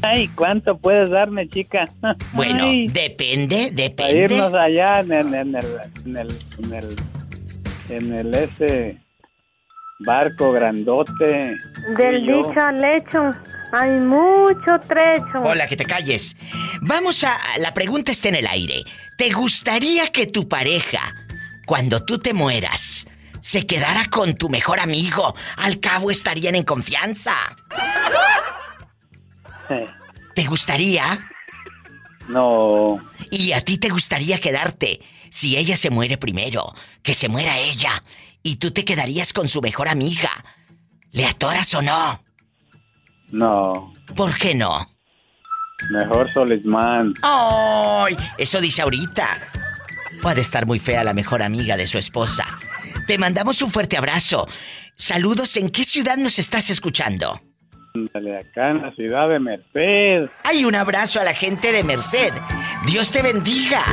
Ay, ¿cuánto puedes darme, chica? Bueno, Ay, depende, para depende. irnos allá en el, en el, en el, en el, en el ese barco grandote. Del dicho al hecho hay mucho trecho. Hola, que te calles. Vamos a... La pregunta está en el aire. ¿Te gustaría que tu pareja, cuando tú te mueras, se quedara con tu mejor amigo? Al cabo estarían en confianza. ¿Te gustaría? No. ¿Y a ti te gustaría quedarte si ella se muere primero? Que se muera ella. Y tú te quedarías con su mejor amiga. ¿Le atoras o no? No. ¿Por qué no? Mejor Solisman. ¡Ay! Eso dice ahorita. Puede estar muy fea la mejor amiga de su esposa. Te mandamos un fuerte abrazo. Saludos, ¿en qué ciudad nos estás escuchando? Acá en la ciudad de Merced. Hay un abrazo a la gente de Merced. Dios te bendiga.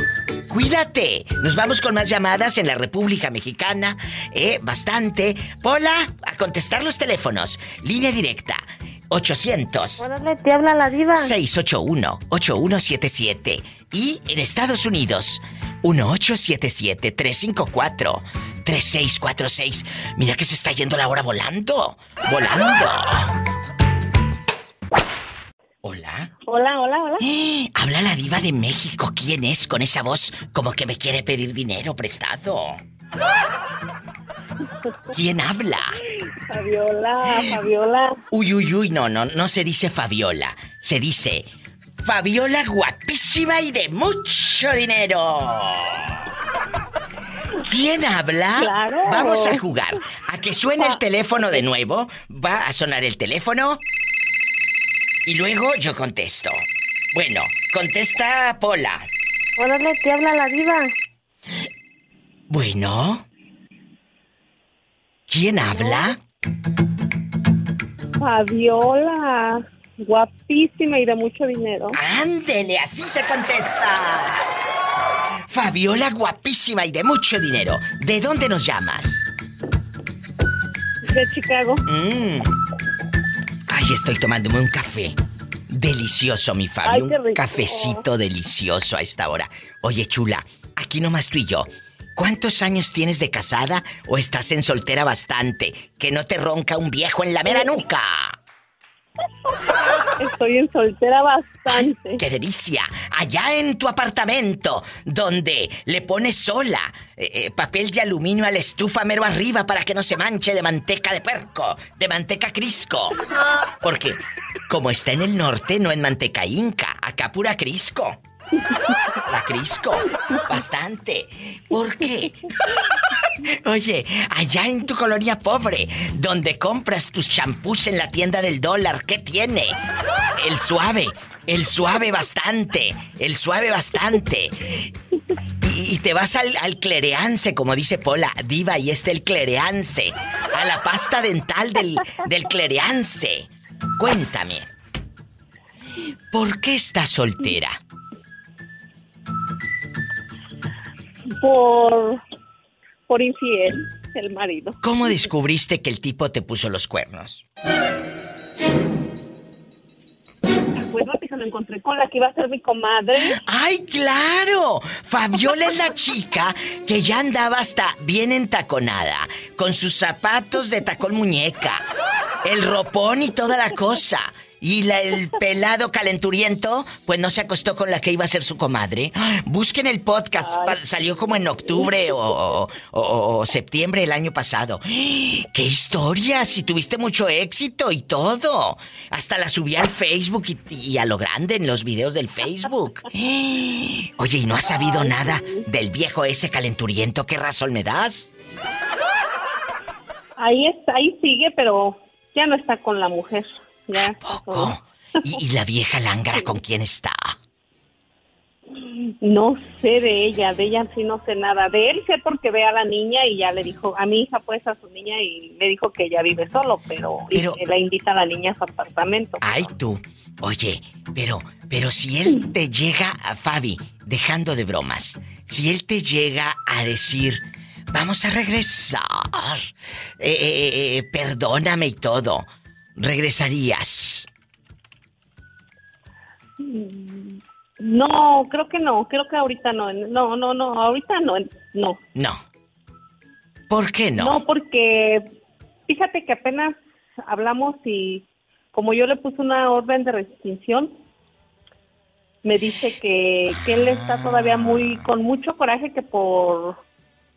Cuídate. Nos vamos con más llamadas en la República Mexicana. Eh, bastante. Pola, a contestar los teléfonos. Línea directa. 800 Órale, te habla la diva. 681-8177. Y en Estados Unidos, 1877-354-3646. Mira que se está yendo la hora volando. Volando. Hola. Hola, hola, hola. Habla la diva de México. ¿Quién es con esa voz como que me quiere pedir dinero prestado? ¿Quién habla? Fabiola, Fabiola. Uy, uy, uy, no, no, no se dice Fabiola. Se dice Fabiola guapísima y de mucho dinero. ¿Quién habla? Claro. Vamos a jugar. A que suene el teléfono de nuevo. Va a sonar el teléfono. Y luego yo contesto. Bueno, contesta Pola. Órale, te habla la diva. Bueno. ¿Quién habla? Fabiola. Guapísima y de mucho dinero. Ándele, así se contesta. Fabiola guapísima y de mucho dinero. ¿De dónde nos llamas? De Chicago. Mm. Ay, estoy tomándome un café. Delicioso, mi. Ay, qué un cafecito delicioso a esta hora. Oye, chula, aquí nomás tú y yo. ¿Cuántos años tienes de casada o estás en soltera bastante? Que no te ronca un viejo en la mera nuca. Estoy en soltera bastante. ¡Qué delicia! Allá en tu apartamento, donde le pones sola eh, eh, papel de aluminio a la estufa mero arriba para que no se manche de manteca de puerco, de manteca crisco. Porque, como está en el norte, no en manteca inca, acá pura crisco. La crisco, bastante. ¿Por qué? Oye, allá en tu colonia pobre, donde compras tus champús en la tienda del dólar, ¿qué tiene? El suave, el suave bastante, el suave bastante. Y, te vas al, al clereance, como dice Pola, diva, y este el clereance. A la pasta dental del, del clereance. Cuéntame, ¿por qué estás soltera? Por. Por infiel, el marido. ¿Cómo descubriste que el tipo te puso los cuernos? Acuérdate que se lo encontré con la que iba a ser mi comadre. ¡Ay, claro! Fabiola es la chica que ya andaba hasta bien entaconada, con sus zapatos de tacón muñeca, el ropón y toda la cosa. Y la- el pelado calenturiento, pues no se acostó con la que iba a ser su comadre. Busquen el podcast, pa- salió como en octubre o, o- o- o septiembre del año pasado. ¡Qué historia! Si tuviste mucho éxito y todo. Hasta la subí al Facebook y, y a lo grande en los videos del Facebook. Oye, ¿y no has sabido nada del viejo ese calenturiento? ¿Qué razón me das? Ahí está, ahí sigue, pero ya no está con la mujer. Ya. ¿Poco? ¿Y, y la vieja lángara con quién está? No sé de ella, de ella sí no sé nada. De él sé porque ve a la niña y ya le dijo, a mi hija pues a su niña y le dijo que ella vive solo, pero, Pero- la invita a la niña a su apartamento. Ay, tú. Oye, pero, pero si él te llega a Fabi, dejando de bromas, si él te llega a decir, vamos a regresar, eh, eh, eh, perdóname y todo, regresarías. No, creo que no, creo que ahorita no, no, no, no, ahorita no, no. No. ¿Por qué no? No, porque fíjate que apenas hablamos y como yo le puse una orden de restricción, me dice que, que él está todavía muy con mucho coraje que por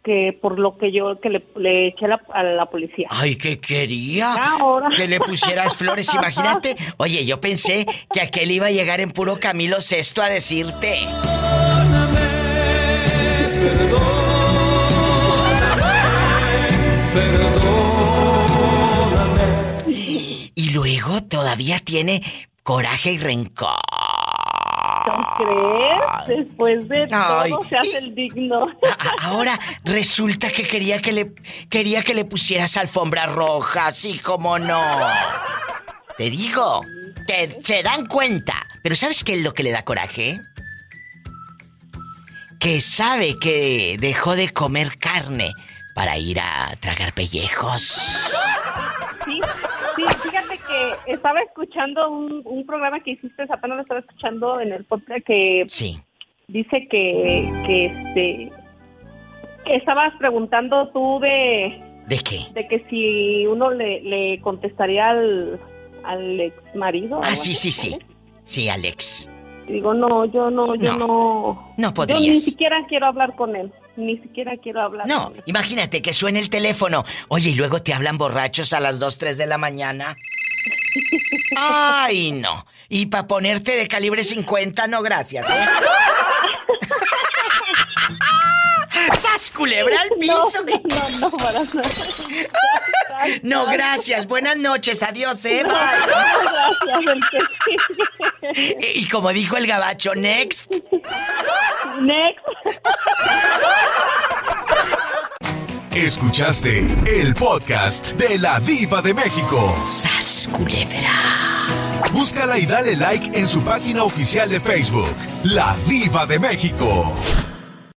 que por lo que yo que le, le eché la- a la policía. Ay, ¿qué quería? Ahora. Que le pusieras flores, imagínate. Oye, yo pensé que aquel iba a llegar en puro Camilo Sesto a decirte. Y luego todavía tiene coraje y rencor. ¿Crees? Después de Ay. todo se hace el digno. Ahora resulta que quería que le quería que le pusieras alfombra roja, sí como no. Te digo, te, se dan cuenta. Pero ¿sabes qué es lo que le da coraje? Que sabe que dejó de comer carne para ir a tragar pellejos. Sí, fíjate que estaba escuchando un, un programa que hiciste, apenas lo estaba escuchando en el podcast que Sí. dice que, que este que estabas preguntando tú de, ¿De qué? de que si uno le, le contestaría al, al ex marido. Ah, sí, sí, sí. Sí, Alex. Digo, no, yo no, yo No. no. No Yo ni podrías. siquiera quiero hablar con él. Ni siquiera quiero hablar. No, imagínate que suene el teléfono. Oye, y luego te hablan borrachos a las 2, 3 de la mañana. Ay, no. Y para ponerte de calibre 50, no gracias, ¿eh? ¡Sas, culebra al piso! No, no, para nada. No, gracias. Buenas noches. Adiós, ¿eh? No, Bye. gracias, el. Y como dijo el gabacho, next. Next. Escuchaste el podcast de la Diva de México. ¡Sas, culebra! Búscala y dale like en su página oficial de Facebook, La Diva de México.